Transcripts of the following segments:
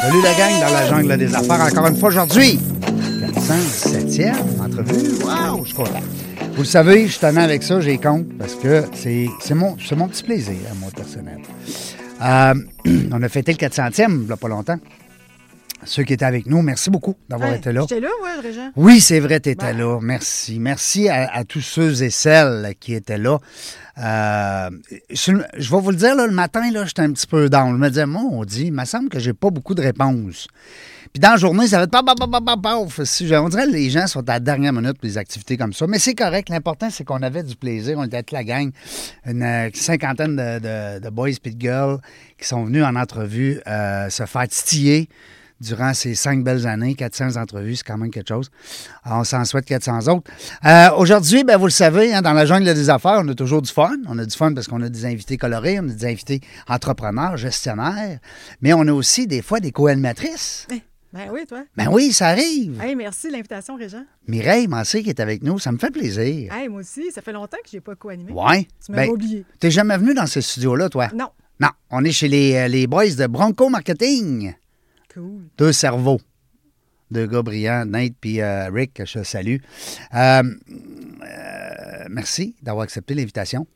Salut la gang dans la jungle des affaires encore une fois aujourd'hui. 407e entrevue. Wow, je suis. Vous le savez, je suis avec ça, j'ai compte, parce que c'est mon, mon petit plaisir, à moi, personnel. Euh, on a fêté le 400e, il n'y a pas longtemps. Ceux qui étaient avec nous, merci beaucoup d'avoir Hey, été là. J'étais là, ouais, Régent. Oui, c'est vrai, tu étais Ben. là. Merci. Merci à, à tous ceux et celles qui étaient là. Euh, je vais vous le dire, là, le matin, là, j'étais un petit peu down. Je me disais, moi, on dit, il me semble que j'ai pas beaucoup de réponses. Puis dans la journée, ça va être paf, paf, paf, paf, On dirait que les gens sont à la dernière minute pour des activités comme ça. Mais c'est correct. L'important, c'est qu'on avait du plaisir. On était toute la gang, une euh, cinquantaine de, de- de boys et de girls qui sont venus en entrevue euh, se faire titiller durant ces cinq belles années, 400 entrevues, c'est quand même quelque chose. Alors, on s'en souhaite 400 autres. Euh, Aujourd'hui, ben, vous le savez, hein, dans la jungle des affaires, on a toujours du fun. On a du fun parce qu'on a des invités colorés, on a des invités entrepreneurs, gestionnaires, mais on a aussi des fois des co-animatrices. Ben oui, toi. Ben oui, ça arrive. Hey, merci de l'invitation, Régent. Mireille Massé qui est avec nous, ça me fait plaisir. Hey, moi aussi, ça fait longtemps que j'ai pas co-animé. Ouais. Tu m'avais Ben, oublié. t'es jamais venu dans ce studio-là, toi? Non. Non, on est chez les, euh, les boys de Bronco Marketing. Cool. Deux cerveaux. Deux gars brillants, Nate puis euh, Rick, que je salue. Euh, euh, merci d'avoir accepté l'invitation.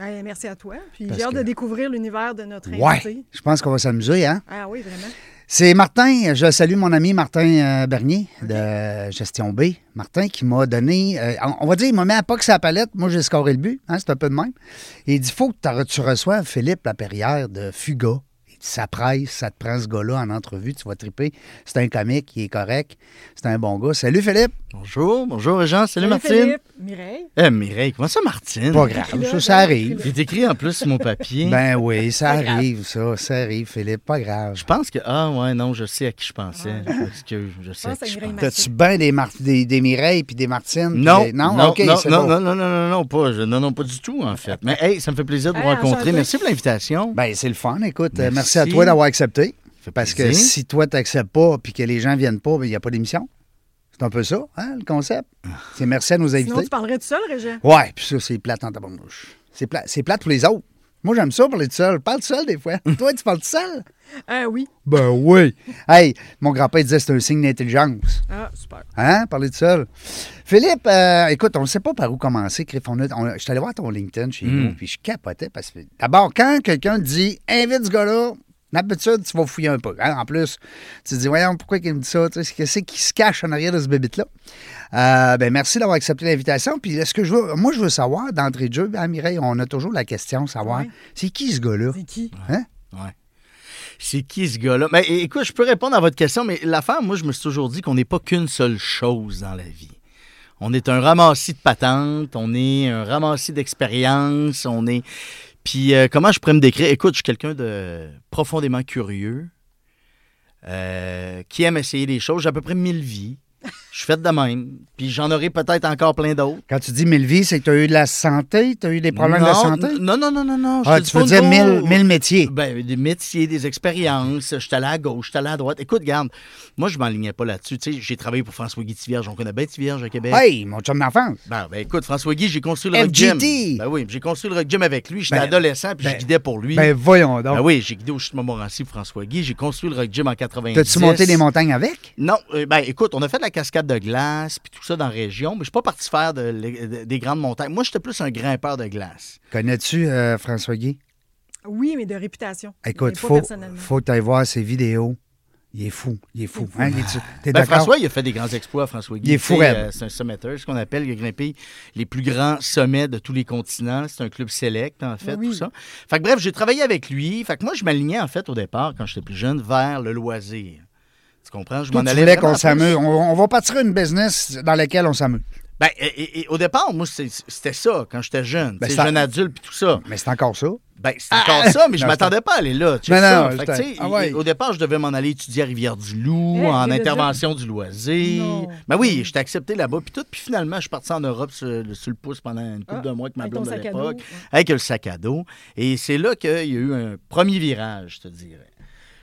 Hey, merci à toi. Puis j'ai hâte que- de découvrir l'univers de notre Ouais, invité. je pense qu'on va s'amuser, hein? Ah oui, vraiment. C'est Martin, je salue mon ami Martin Bernier de Gestion B. Martin qui m'a donné, on va dire, il m'a mis à pas que sa palette. Moi, j'ai scoré le but, hein, c'est un peu de même. Et il dit, faut que tu reçoives Philippe Laperrière de Fuga. Ça presse, ça te prend ce gars-là en entrevue, tu vas triper. C'est un comique, il est correct, c'est un bon gars. Salut Philippe. Bonjour, bonjour Jean, salut, Martine. Philippe, Mireille. Eh Mireille, comment ça Martine? Pas grave, ça, ça arrive. Il est écrit en plus sur mon papier. Ben oui, ça arrive, ça, ça arrive, Philippe, pas grave. je pense que. Ah ouais, non, je sais à qui je pensais. Je m'excuse, je sais à pense à qui je Mireille pensais. T'as-tu bien des, Mar- des, des Mireilles puis des Martines? puis Non, des- non, Non, non, c'est non, non, non, non, non, non, pas, je- non, non, pas du tout, en fait. Mais hey, ça me fait plaisir de vous Hey, rencontrer. Merci pour l'invitation. Ben, c'est le fun. Écoute, euh, merci, Merci. à toi d'avoir accepté. Parce que si toi, tu n'acceptes pas puis que les gens viennent pas, ben, il n'y a pas d'émission. C'est un peu ça, hein, le concept. C'est merci à nos Sinon, invités. tu parlerais tout seul, Régent? Ouais, puis ça, c'est plate en tabarnouche. C'est plat, c'est plate pour les autres. Moi, j'aime ça parler tout seul. Parle tout seul des fois. toi, tu parles tout seul? Ah oui. Ben oui. Hey, mon grand-père disait que c'est un signe d'intelligence. Ah, super. Hein? Parler tout seul. Philippe, euh, écoute, on ne sait pas par où commencer, Criff. On on je suis allé voir ton LinkedIn chez Mm. nous, puis je capotais parce que d'abord, quand quelqu'un te dit invite ce gars-là, d'habitude, tu vas fouiller un peu. hein? En plus, tu te dis, voyons, pourquoi il me dit ça? Tu sais, Qu'est-ce qui se cache en arrière de ce bébite-là? Euh, ben, merci d'avoir accepté l'invitation. Puis, est-ce que je veux, moi, je veux savoir, d'entrée de jeu, Mireille, on a toujours la question, savoir, Ouais. c'est qui ce gars-là? C'est qui? Hein? Ouais. C'est qui ce gars-là? Mais écoute, je peux répondre à votre question, mais l'affaire, moi, je me suis toujours dit qu'on n'est pas qu'une seule chose dans la vie. On est un ramassis de patentes, on est un ramassis d'expériences, on est. Puis, euh, comment je pourrais me décrire? Écoute, je suis quelqu'un de profondément curieux, euh, qui aime essayer des choses. J'ai à peu près mille vies. Je suis fait de même. Puis, j'en aurai peut-être encore plein d'autres. Quand tu dis mille vies, c'est que tu as eu de la santé? Tu as eu des problèmes de santé? Non, non, non, non, non. je Ah, tu veux dire mille, mille métiers? Ben, des métiers, des expériences. J'étais allé à gauche, j'étais allé à droite. Écoute, garde, moi, je m'enlignais pas là-dessus. Tu sais, j'ai travaillé pour François Guy Tivierge. On connaît bien Tivierge à Québec. Hey, mon chum d'enfance! Ben, ben, écoute, François Guy, j'ai construit le Rock Gym. Ben oui, j'ai construit le Rock Gym avec lui. J'étais Ben, adolescent, puis ben, je guidais pour lui. Ben voyons donc. Ben oui, j'ai guidé au chute Montmorency pour François Guy. J'ai construit le Rock Gym en 90. T'as-tu monté les montagnes avec? Non, euh, ben écoute, on a fait de la cascade de glace, puis tout ça dans la région, mais je suis pas parti faire de- de- des grandes montagnes. Moi, j'étais plus un grimpeur de glace. Connais-tu euh, François Guy? Oui, mais de réputation. Écoute, pas faut, faut que tu ailles voir ses vidéos. Il est fou. Il est fou. Il Hein, il est- T'es Ben? François, il a fait des grands exploits, François Guy. Il est fou euh, c'est un summiteur, ce qu'on appelle. Il a grimpé les plus grands sommets de tous les continents. C'est un club select, en fait, Oui. tout ça. Fait que bref, j'ai travaillé avec lui. Fait que moi, je m'alignais, en fait, au départ, quand j'étais plus jeune, vers le loisir. Tu comprends? Je m'en allais qu'on s'amuse. On, on va partir une business dans laquelle on s'amuse. Ben, et- et- et au départ, moi, c'était ça, quand j'étais jeune. Ben, jeune adulte, puis tout ça. Mais c'est encore ça. Ben, c'est encore ça, mais je Non, m'attendais pas à aller là. tu Non, sais, non, ça. Fait que, c'était- tu sais, ah ouais. Au départ, je devais m'en aller étudier à Rivière-du-Loup, Eh, en intervention du loisir. Ben oui, j'étais accepté là-bas, puis tout. Puis finalement, je suis parti en Europe sur, le- sur le pouce pendant une couple Ah, de mois avec ma blonde à l'époque, avec le sac à dos. Et c'est là qu'il y a eu un premier virage, je te dirais.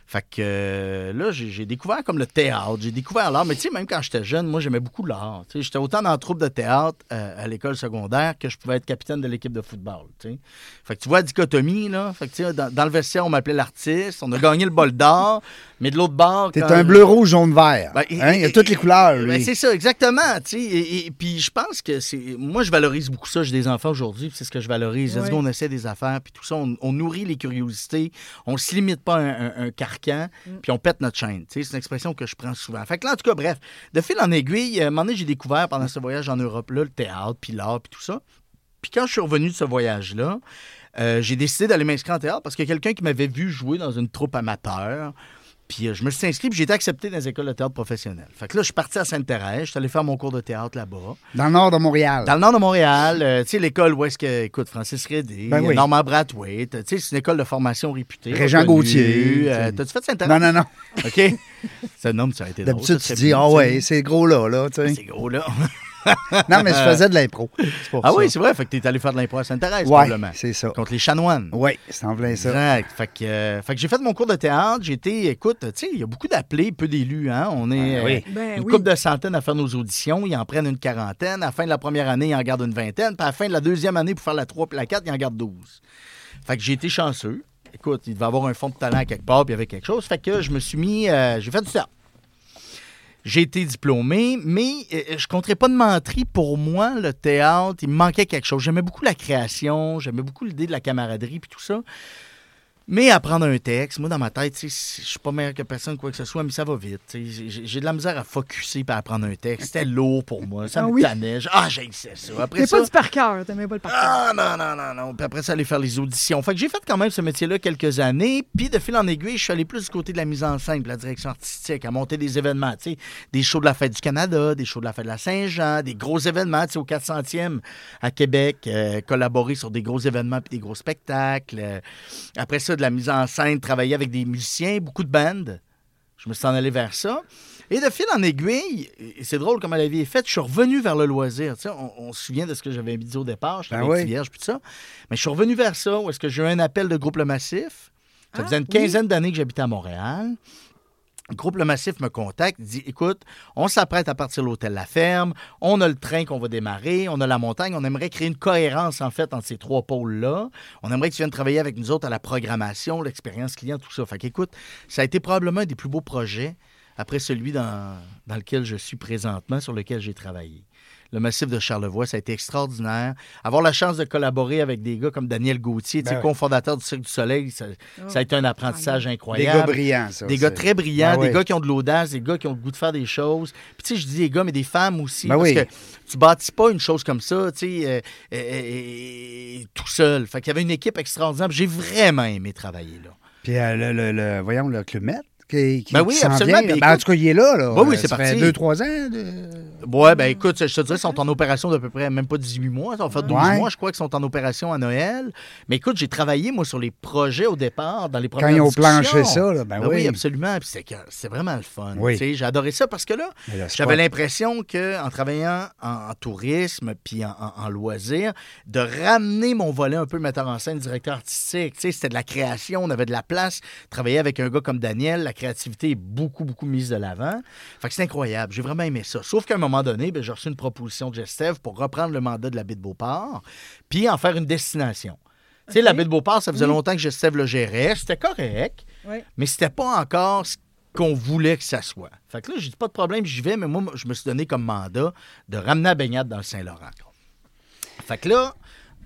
Fait que euh, là, j'ai j'ai découvert comme le théâtre, j'ai découvert l'art. Mais tu sais, même quand j'étais jeune, moi, j'aimais beaucoup l'art. Tu sais, J'étais autant dans la troupe de théâtre euh, à l'école secondaire que je pouvais être capitaine de l'équipe de football. tu sais. Fait que tu vois la dichotomie, là. Fait que tu sais, dans, dans le vestiaire, on m'appelait l'artiste. On a gagné le bol d'or, mais de l'autre bord. T'es un bleu, rouge, jaune, vert. ben, Hein, Il y a toutes les couleurs, ben, c'est ça, exactement. Et, et- puis je pense que c'est. Moi, je valorise beaucoup ça. J'ai des enfants aujourd'hui, puis c'est ce que je valorise. Let's Ouais. go, on essaie des affaires, puis tout ça. On, on nourrit les curiosités. On ne se limite pas à un, un- un carcan, puis on pète notre chaîne. C'est une expression que je prends souvent. Fait que là, en tout cas, bref, de fil en aiguille, euh, à un moment donné, j'ai découvert pendant ce voyage en Europe-là le théâtre, puis l'art, puis tout ça. Puis quand je suis revenu de ce voyage-là, euh, j'ai décidé d'aller m'inscrire en théâtre parce a quelqu'un qui m'avait vu jouer dans une troupe amateur. Puis euh, je me suis inscrit, puis j'ai été accepté dans les écoles de théâtre professionnelles. Fait que là, je suis parti à Sainte-Thérèse, je suis allé faire mon cours de théâtre là-bas. Dans le nord de Montréal. Dans le nord de Montréal, euh, tu sais, l'école où est-ce que, écoute, Francis Redé, Ben oui. Normand Brathwaite, tu sais, c'est une école de formation réputée. Régent. Gauthier, Euh. T'as-tu fait Sainte-Thérèse? Non, non, non. OK. Ce nom, ça a été. D'habitude, tu dis, ah tu ouais, c'est gros là, là. tu sais. C'est gros, là. Non, mais je faisais de l'impro. Ah ça. oui, c'est vrai. Fait que t'es allé faire de l'impro à Sainte-Thérèse, Ouais, probablement. c'est ça. Contre les chanoines. Oui, c'est en plein ça. Exact. Fait que, euh, fait que j'ai fait mon cours de théâtre. J'ai été, écoute, tu sais, il y a beaucoup d'appelés, peu d'élus. Hein? On est Ah oui. euh, Ben une oui. couple de centaines à faire nos auditions. Ils en prennent une quarantaine. À la fin de la première année, ils en gardent une vingtaine. Puis à la fin de la deuxième année, pour faire la 3 puis la 4, ils en gardent 12. Fait que j'ai été chanceux. Écoute, il devait avoir un fond de talent à quelque part, puis il y avait quelque chose. Fait que je me suis mis. euh, j'ai fait du théâtre. J'ai été diplômé, mais euh, je compterais pas de menterie. Pour moi, le théâtre, il me manquait quelque chose. J'aimais beaucoup la création, j'aimais beaucoup l'idée de la camaraderie puis tout ça. Mais apprendre un texte, moi, dans ma tête, je suis pas meilleur que personne, quoi que ce soit, mais ça va vite. J'ai de la misère à focusser et à apprendre un texte. C'était lourd pour moi. Ça Ah me oui? tannait. Ah, j'ai ça. Après T'es ça, pas du par cœur, t'aimais pas le par cœur. ah non, non, non, non. Puis après ça, aller faire les auditions. Fait que j'ai fait quand même ce métier-là quelques années. Puis de fil en aiguille, je suis allé plus du côté de la mise en scène, de la direction artistique, à monter des événements. Des shows de la Fête du Canada, des shows de la Fête de la Saint-Jean, des gros événements. Au 400e à Québec, euh, collaborer sur des gros événements puis des gros spectacles. Euh, après ça, de la mise en scène, travailler avec des musiciens, beaucoup de bandes. Je me suis en allé vers ça. Et de fil en aiguille, et c'est drôle comment la vie est faite, je suis revenu vers le loisir. Tu sais, on, on se souvient de ce que j'avais dit au départ, je Ben oui. vierge, puis tout ça. Mais je suis revenu vers ça, où est-ce que j'ai eu un appel de groupe Le Massif. Ça Ah, faisait une oui. quinzaine d'années que j'habitais à Montréal. Le groupe Le Massif me contacte, dit Écoute, on s'apprête à partir de l'hôtel La Ferme, on a le train qu'on va démarrer, on a la montagne, on aimerait créer une cohérence en fait entre ces trois pôles-là. On aimerait que tu viennes travailler avec nous autres à la programmation, l'expérience client, tout ça. Fait qu'écoute, ça a été probablement un des plus beaux projets après celui dans, dans lequel je suis présentement, sur lequel j'ai travaillé. Le massif de Charlevoix, ça a été extraordinaire. Avoir la chance de collaborer avec des gars comme Daniel Gauthier, tu sais, Ben oui. cofondateur du Cirque du Soleil, ça, ça a été un apprentissage Des incroyable. gars brillants, ça. Des gars très brillants, Ben des oui. gars qui ont de l'audace, des gars qui ont le goût de faire des choses. Puis tu sais, je dis des gars, mais des femmes aussi. Ben parce oui. que tu bâtis pas une chose comme ça, tu sais, euh, euh, euh, tout seul. Fait qu'il y avait une équipe extraordinaire. J'ai vraiment aimé travailler là. Puis euh, le, le, le- voyons, le Club Med, qui, qui, Ben oui, qui absolument. vient. Ben, en tout cas, il est là. là. Ben oui, c'est ça fait parti. deux, trois ans. de- Ouais, ben écoute, je te dirais, ils sont en opération d'à peu près même pas 18 mois. Ça va faire 12 Ouais. mois, je crois qu'ils sont en opération à Noël. Mais écoute, j'ai travaillé, moi, sur les projets au départ, dans les Quand premières ils ont planché ça, là, ben Ben oui, oui. absolument. Puis c'est vraiment le fun. Oui. Tu sais, J'ai adoré ça parce que là, j'avais l'impression qu'en travaillant en, en tourisme puis en, en, en loisirs, de ramener mon volet un peu metteur en scène, directeur artistique. Tu sais, C'était de la création, on avait de la place. Travailler avec un gars comme Daniel, la créativité est beaucoup, beaucoup mise de l'avant. Fait que c'est incroyable. J'ai vraiment aimé ça. Sauf qu'à un moment donné, ben, j'ai reçu une proposition de Gestev pour reprendre le mandat de la baie de Beauport puis en faire une destination. Tu sais, OK. la baie de Beauport, ça faisait Oui. longtemps que Gestev le gérait. C'était correct Ouais. mais c'était pas encore ce qu'on voulait que ça soit. Fait que là, j'ai dit pas de problème, j'y vais, mais moi, je me suis donné comme mandat de ramener la baignade dans le Saint-Laurent. Fait que là,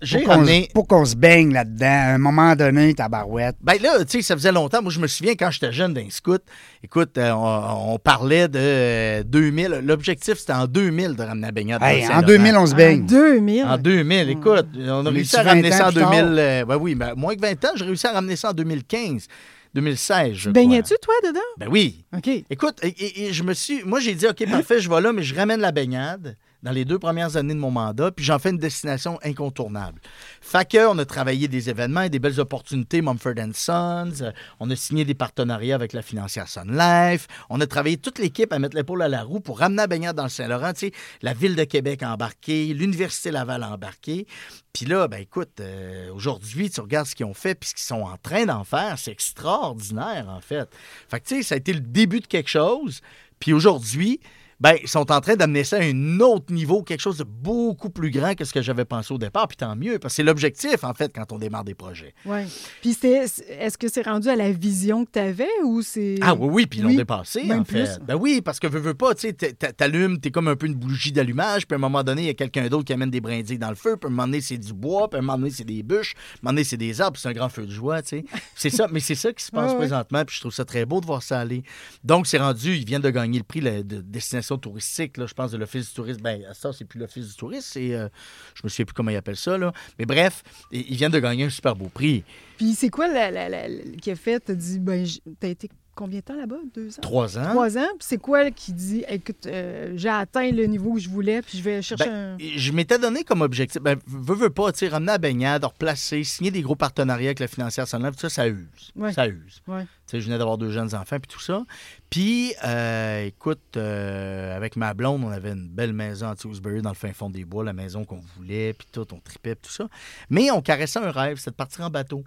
j'ai Pour qu'on ramené. se- pour qu'on se baigne là-dedans, à un moment donné, tabarouette. Ben là, tu sais, ça faisait longtemps. Moi, je me souviens quand j'étais jeune d'un scout, écoute, euh, on, on parlait de euh, 2000. L'objectif, c'était en 2000 de ramener la baignade Hey, en Saint-Laurent. 2000, on se En baigne. 2000. En 2000, écoute, on a On réussi à ramener 20 ça en ans plus 2000. tard? euh, ben oui, ben, moins que 20 ans, j'ai réussi à ramener ça en 2015, 2016, je Tu baignais-tu, crois. toi, dedans? Ben oui. OK. Écoute, et, et- et je me suis. Moi, j'ai dit, OK, parfait, je vais là, mais je ramène la baignade dans les deux premières années de mon mandat, puis j'en fais une destination incontournable. Fait que, on a travaillé des événements et des belles opportunités, Mumford Sons, euh, on a signé des partenariats avec la financière Sun Life, on a travaillé toute l'équipe à mettre l'épaule à la roue pour ramener la baignade dans le Saint-Laurent, tu sais, la ville de Québec a embarqué, l'Université Laval a embarqué. Puis là, ben écoute, euh, aujourd'hui, tu regardes ce qu'ils ont fait puis ce qu'ils sont en train d'en faire, c'est extraordinaire, en fait. Fait que, tu sais, ça a été le début de quelque chose. Puis aujourd'hui, ben, ils sont en train d'amener ça à un autre niveau, quelque chose de beaucoup plus grand que ce que j'avais pensé au départ. Puis tant mieux, parce que c'est l'objectif, en fait, quand on démarre des projets. Oui. Puis c'était, est-ce que c'est rendu à la vision que tu avais ou c'est. Ah oui, oui, puis ils l'ont Oui, dépassé, en fait. Ben oui, parce que veux, veux pas, tu sais, t'a- t'a- t'allumes, t'es comme un peu une bougie d'allumage, puis à un moment donné, il y a quelqu'un d'autre qui amène des brindilles dans le feu, puis à un moment donné, c'est du bois, puis à un moment donné, c'est des bûches, à un moment donné, c'est des arbres, puis c'est un grand feu de joie, tu sais. C'est ça, mais c'est ça qui se passe Ouais, présentement, puis je trouve ça très beau de voir ça aller. Donc, c'est rendu, ils viennent de gagner le prix de destination touristique, là, je pense, de l'Office du tourisme. Ben, ça, c'est plus l'Office du tourisme, c'est, euh, je me souviens plus comment ils appellent ça, là. Mais bref, ils viennent de gagner un super beau prix. Puis c'est quoi la, la- qui a fait? T'as dit, ben, t'as été combien de temps là-bas? Deux ans? Trois ans. Trois ans. Puis c'est quoi qui dit, écoute, euh, j'ai atteint le niveau que je voulais, puis je vais chercher Ben, un. Je m'étais donné comme objectif, ben, veux, veux pas, tu sais, ramener la baignade, replacer, signer des gros partenariats avec la financière Sun Life, tout ça, ça use. Ouais. Ça use. Ouais. Tu sais, je venais d'avoir deux jeunes enfants, puis tout ça. Puis, euh, écoute, euh, avec ma blonde, on avait une belle maison à Tewksbury, dans le fin fond des bois, la maison qu'on voulait, puis tout, on tripait, puis tout ça. Mais on caressait un rêve, c'était de partir en bateau.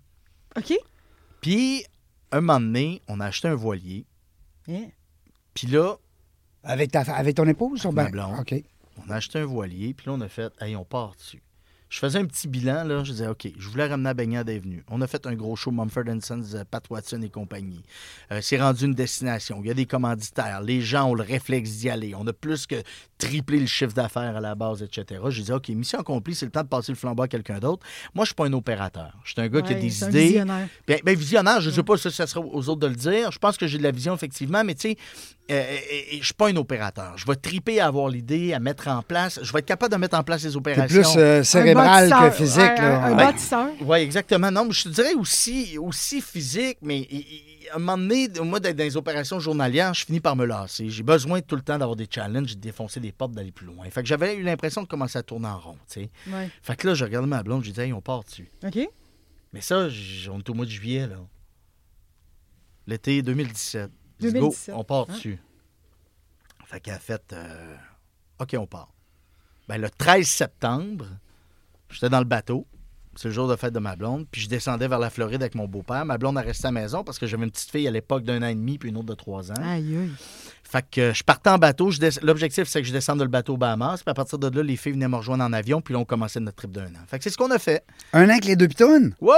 OK. Puis, un moment donné, on a acheté un voilier. Yeah. Puis là, Avec, ta, avec ton épouse? ou ben- blonde. OK. On a acheté un voilier, puis là, on a fait, hey, on part dessus. Je faisais un petit bilan, là. Je disais, OK, je voulais ramener la baignade est venue. On a fait un gros show, Mumford Sons, euh, Pat Watson et compagnie. Euh, c'est rendu une destination. Il y a des commanditaires. Les gens ont le réflexe d'y aller. On a plus que triplé le chiffre d'affaires à la base, etc. Je disais, OK, mission accomplie, c'est le temps de passer le flambeau à quelqu'un d'autre. Moi, je suis pas un opérateur. Je suis un gars qui a des idées. visionnaire. Bien, ben, visionnaire, je ne sais pas si ça sera aux autres de le dire. Je pense que j'ai de la vision, effectivement, mais tu sais, euh, euh, je ne suis pas un opérateur. Je vais triper à avoir l'idée, à mettre en place. Je vais être capable de mettre en place les opérations. plus euh, cérébral que physique. Un, là. un- un. Oui, exactement. Non, mais je te dirais aussi, aussi physique, mais il- il- à un moment donné, moi, d'être dans les opérations journalières, je finis par me lasser. J'ai besoin tout le temps d'avoir des challenges, de défoncer des portes, d'aller plus loin. Fait que j'avais eu l'impression de commencer à tourner en rond, tu sais. Ouais. Fait que là, je regardais ma blonde, je disais, hey, on part dessus. OK. Mais ça, on est au mois de juillet, là. L'été 2017. Je dis, 2017, Go, on part hein? dessus. Fait qu'elle a fait euh, OK, on part. Ben, le 13 septembre, j'étais dans le bateau. C'est le jour de fête de ma blonde. Puis je descendais vers la Floride avec mon beau-père. Ma blonde a resté à la maison parce que j'avais une petite fille à l'époque d'un an et demi puis une autre de trois ans. Aïe, aïe. Fait que je partais en bateau. je des- L'objectif, c'est que je descende de le bateau au Bahamas. Puis à partir de là, les filles venaient me rejoindre en avion. Puis là, on commençait notre trip d'un an. Fait que c'est ce qu'on a fait. Un an avec les deux pitounes? Ouais!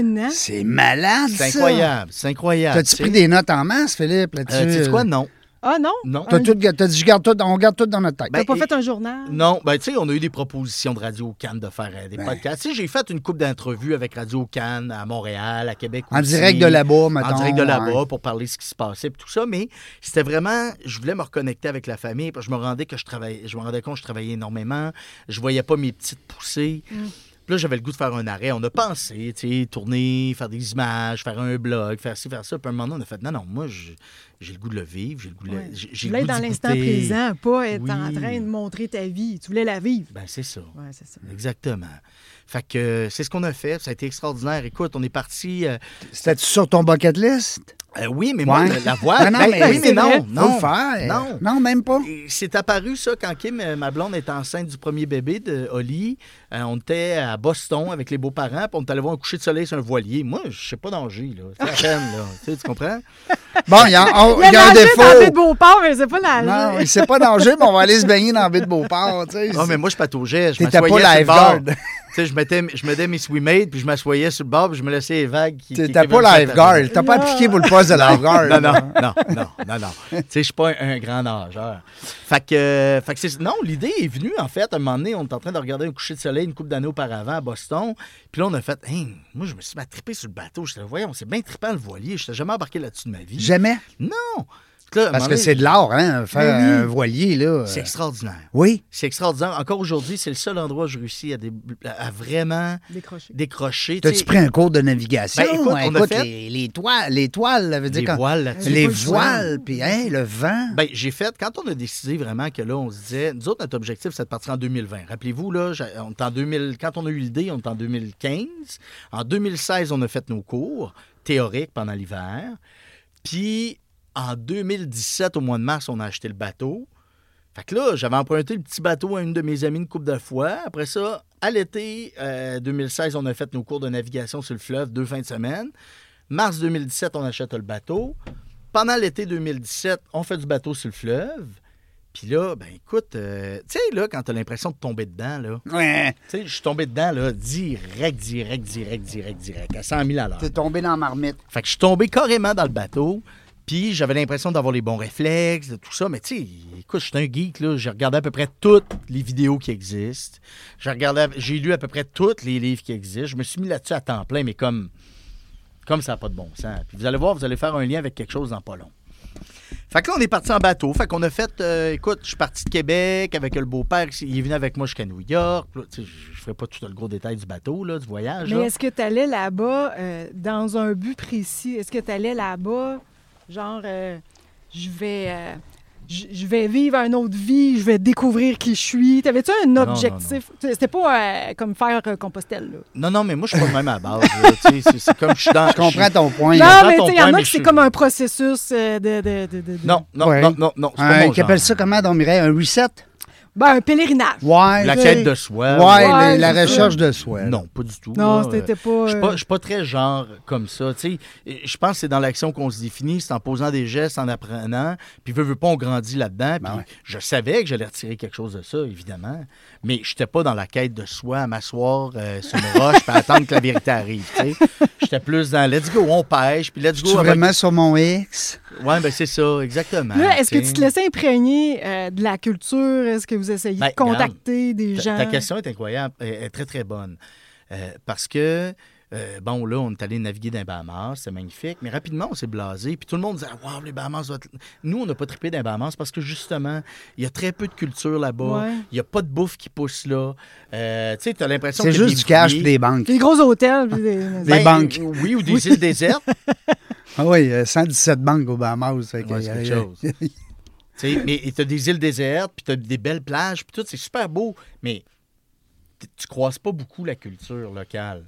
Un an? C'est malade, C'est incroyable. C'est incroyable. T'as-tu tu pris des notes en masse, Philippe, là-dessus? Euh, tu sais quoi? Non. Ah non? Non. T'as tout, t'as dit, je garde tout, on garde tout dans notre tête. T'as Ben, pas et- fait un journal? Non, ben tu sais, on a eu des propositions de Radio Cannes de faire euh, des Ben. podcasts. Tu sais, j'ai fait une coupe d'entrevues avec Radio Cannes à Montréal, à Québec en aussi. direct de là-bas, mettons. En direct de là-bas ouais. pour parler de ce qui se passait et tout ça, mais c'était vraiment, je voulais me reconnecter avec la famille parce que je me rendais que je travaillais, je me rendais compte que je travaillais énormément, je voyais pas mes petites poussées. Puis là, j'avais le goût de faire un arrêt. On a pensé, tu sais, tourner, faire des images, faire un blog, faire ci, faire ça. Puis à un moment donné, on a fait, non, non, moi, j'ai le goût de le vivre, j'ai le goût de le- Ouais. j'ai- le goût dans l'instant présent, pas être en train de montrer ta vie. Tu voulais la vivre. Ben, c'est ça. Ouais, c'est ça. Exactement. Fait que euh, c'est ce qu'on a fait. Ça a été extraordinaire. Écoute, on est parti. euh, C'était-tu sur ton bucket list? Euh, oui, mais moi, Ouais. la, voix. Ah non, ben, mais- oui, mais non. Non. le faire. Non. Non, même pas. C'est apparu ça quand Kim, euh, ma blonde, est enceinte du premier bébé de Oli. Euh, on était à Boston avec les beaux-parents, puis on est allé voir un coucher de soleil sur un voilier. Moi, je sais pas nager, là. C'est la peine, là. Tu, sais, tu comprends? Bon, il y a, oh, Il y a un nagé dans la baie de défaut. Beauport, mais c'est pas nager. Non, il sait pas danger, mais on va aller se baigner dans la baie de Beauport. tu sais. Ah, mais moi, je pataugeais. Je m'assoyais pas lifeguard. Sais, je mettais, je mettais mes swimmates, puis je m'assoyais sur le bord, puis je me laissais les vagues qui. qui pas lifeguard. T'as pas appliqué pour le poste de lifeguard. Non, non, non, non, non, non. tu sais, je suis pas un, un grand nageur. Fait que, euh, fait que c'est, non, l'idée est venue, en fait, à un moment donné, on est en train de regarder un coucher de soleil une couple d'années auparavant à Boston. Puis là, on a fait, Hein, moi, je me suis mis à triper sur le bateau. J'étais, voyons, c'est bien trippant le voilier. Je n'étais jamais embarqué là-dessus de ma vie. Jamais? Non! Là, Parce que c'est de l'art, hein, faire Mais oui. un voilier, là. C'est extraordinaire. Oui. C'est extraordinaire. Encore aujourd'hui, c'est le seul endroit où je réussis à, dé- à vraiment décrocher. tu T'as-tu pris un cours de navigation? Ben, écoute, on a fait- les, les toiles, les toiles, ça veut dire les quand- voiles là-dessus. les voiles, puis hein, le vent. Ben, j'ai fait, quand on a décidé vraiment que là, on se disait, nous autres, notre objectif, c'est de partir en 2020. Rappelez-vous, là, j'ai- on est en 2000, quand on a eu l'idée, on est en 2015. En 2016, on a fait nos cours théoriques pendant l'hiver. Puis, en 2017, au mois de mars, on a acheté le bateau. Fait que là, j'avais emprunté le petit bateau à une de mes amies une couple de fois. Après ça, à l'été euh, 2016, on a fait nos cours de navigation sur le fleuve, deux fins de semaine. Mars 2017, on achète le bateau. Pendant l'été 2017, on fait du bateau sur le fleuve. Puis là, ben écoute, euh, tu sais, là, quand t'as l'impression de tomber dedans, là, Ouais. tu sais, je suis tombé dedans, là, direct, direct, direct, direct, direct, à 100 000 à l'heure. T'es tombé dans la marmite. Fait que je suis tombé carrément dans le bateau. Puis j'avais l'impression d'avoir les bons réflexes, de tout ça. Mais tu sais, écoute, je suis un geek, là. J'ai regardé à peu près toutes les vidéos qui existent. J'ai regardé, j'ai lu à peu près tous les livres qui existent. Je me suis mis là-dessus à temps plein, mais comme, comme ça n'a pas de bon sens. Puis vous allez voir, vous allez faire un lien avec quelque chose dans pas long. Fait que là, on est parti en bateau. Fait qu'on a fait, euh, écoute, je suis parti de Québec avec le beau-père. Il est venu avec moi jusqu'à New York. Je ne ferai pas tout le gros détail du bateau, là, du voyage. Mais est-ce que tu allais là-bas euh, dans un but précis? Est-ce que tu allais là-bas, genre, euh, je vais. euh, je vais vivre une autre vie, je vais découvrir qui je suis. T'avais-tu un non, objectif? C'était pas euh, comme faire euh, Compostelle, là. Non, non, mais moi, je suis pas le même à la base. c'est, comme je suis dans. Je comprends ton point. non, mais ton tu sais, il y en a je c'est comme un processus de. de, de, de- de- Non, non, Ouais. non, non, non. C'est pas Un, mon qui genre. appelle ça comment, donc, Mireille? Un reset? Ben, un pélerinage. Ouais. La quête de soi. Ouais, Ouais, les- la ça. recherche de soi. Non, pas du tout. Non, c'était pas. Je suis euh, pas, je suis pas très genre comme ça. tu sais. Je pense que c'est dans l'action qu'on se définit, c'est en posant des gestes, en apprenant. Puis, veux, veux pas, on grandit là-dedans. Puis, Ben ouais. je savais que j'allais retirer quelque chose de ça, évidemment. Mais je n'étais pas dans la quête de soi, à m'asseoir euh, sur une roche puis attendre que la vérité arrive. tu sais. J'étais plus dans let's go, on pêche, puis let's Tu go. avec- vraiment sur mon X? Ouais, ben c'est ça, exactement. Là, est-ce que tu te laissais imprégner euh, de la culture? Est-ce que vous essayez Ben, de contacter des Ta, gens? ta question est incroyable, elle est très, très bonne. Euh, parce que, euh, bon, là, on est allé naviguer dans les Bahamas, c'est magnifique, mais rapidement, on s'est blasé. Puis tout le monde disait, waouh, les Bahamas, doivent nous, on n'a pas trippé dans les Bahamas parce que justement, il y a très peu de culture là-bas. Ouais. Il n'y a pas de bouffe qui pousse là. Euh, tu sais, tu as l'impression C'est que juste des du cash fruits- et des banques. Des gros hôtels. puis des- Des Ben, banques. euh, Oui, ou des îles désertes. Ah oui, euh, 117 banques aux Bahamas. Ouais, c'est quelque chose. Tu sais, mais tu as des îles désertes, puis tu as des belles plages, puis tout, c'est super beau, mais tu croises pas beaucoup la culture locale.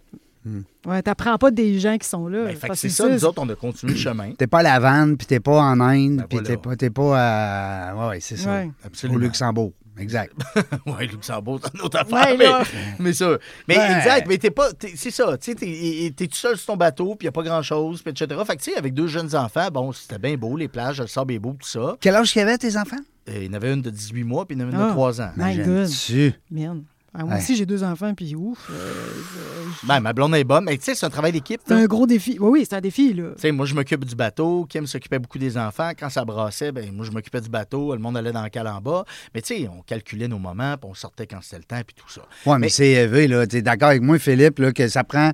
Ouais, t'apprends pas des gens qui sont là. Ben, fait que c'est ça, nous autres, on a continué le chemin. T'es pas à La Vanne, puis t'es pas en Inde, Ben puis voilà. t'es pas, t'es pas à... Ouais, ouais, c'est ça. Ouais. Au. Luxembourg. Exact. oui, Luxembourg, c'est une autre affaire. Ouais, mais, ça. Mais Ouais. exact, mais t'es pas. t'es- c'est ça. Tu sais, t'es, t'es tout seul sur ton bateau, puis il n'y a pas grand-chose, puis etc. Fait que, tu sais, avec deux jeunes enfants, bon, c'était bien beau, les plages, le sable est beau, tout ça. Quel âge qu'il y avait, tes enfants? Euh, il y en avait une de 18 mois, puis il y en avait une Ah. de 3 ans. My God. Merde. Ah, moi Ouais. aussi, j'ai deux enfants, puis ouf. euh, je- Ben, ma blonde est bonne, mais tu sais, c'est un travail d'équipe. c'est un gros défi. Oui, oui, c'est un défi, là. Tu sais, moi, je m'occupe du bateau. Kim s'occupait beaucoup des enfants. Quand ça brassait, ben, moi, je m'occupais du bateau. Le monde allait dans le cale en bas. Mais tu sais, on calculait nos moments, puis on sortait quand c'était le temps, puis tout ça. Ouais, mais, Mais- c'est élevé, là. T'es d'accord avec moi, Philippe, là, que ça prend.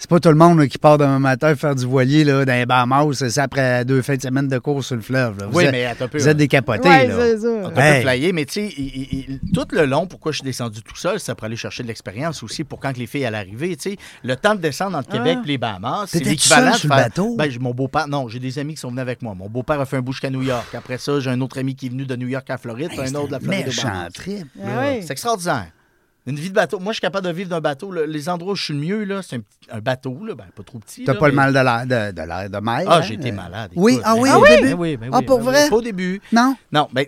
C'est pas tout le monde là, qui part demain matin faire du voilier là, dans les Bahamas, c'est ça après deux fins de semaine de course sur le fleuve. là. Vous oui, êtes, mais peu. vous êtes décapotés, Ouais, là. c'est ça. On t'a Hey. peu flyé, mais tu sais, tout le long, pourquoi je suis descendu tout seul, c'est pour aller chercher de l'expérience aussi pour quand les filles allaient arriver. Tu sais, le temps de descendre entre Québec Ah. et les Bahamas, c'est l'équivalent sur le faire- bateau? Ben, mon beau-père, non, j'ai des amis qui sont venus avec moi. Mon beau-père a fait un bout jusqu'à New York. Après ça, j'ai un autre ami qui est venu de New York à Floride, un autre de la c'est Floride. trip. Ah ouais. C'est extraordinaire. Une vie de bateau. Moi, je suis capable de vivre d'un bateau. là. Les endroits où je suis le mieux, là, c'est un, petit- un bateau, là, ben, pas trop petit. T'as là, pas le mal de l'air de, de, l'air de mer. Ah, hein? j'ai été malade. Oui, ah oui, Ben au ben début? oui, ben Ah, oui, pour ben oui. vrai? Pas au début. Non? Non, ben,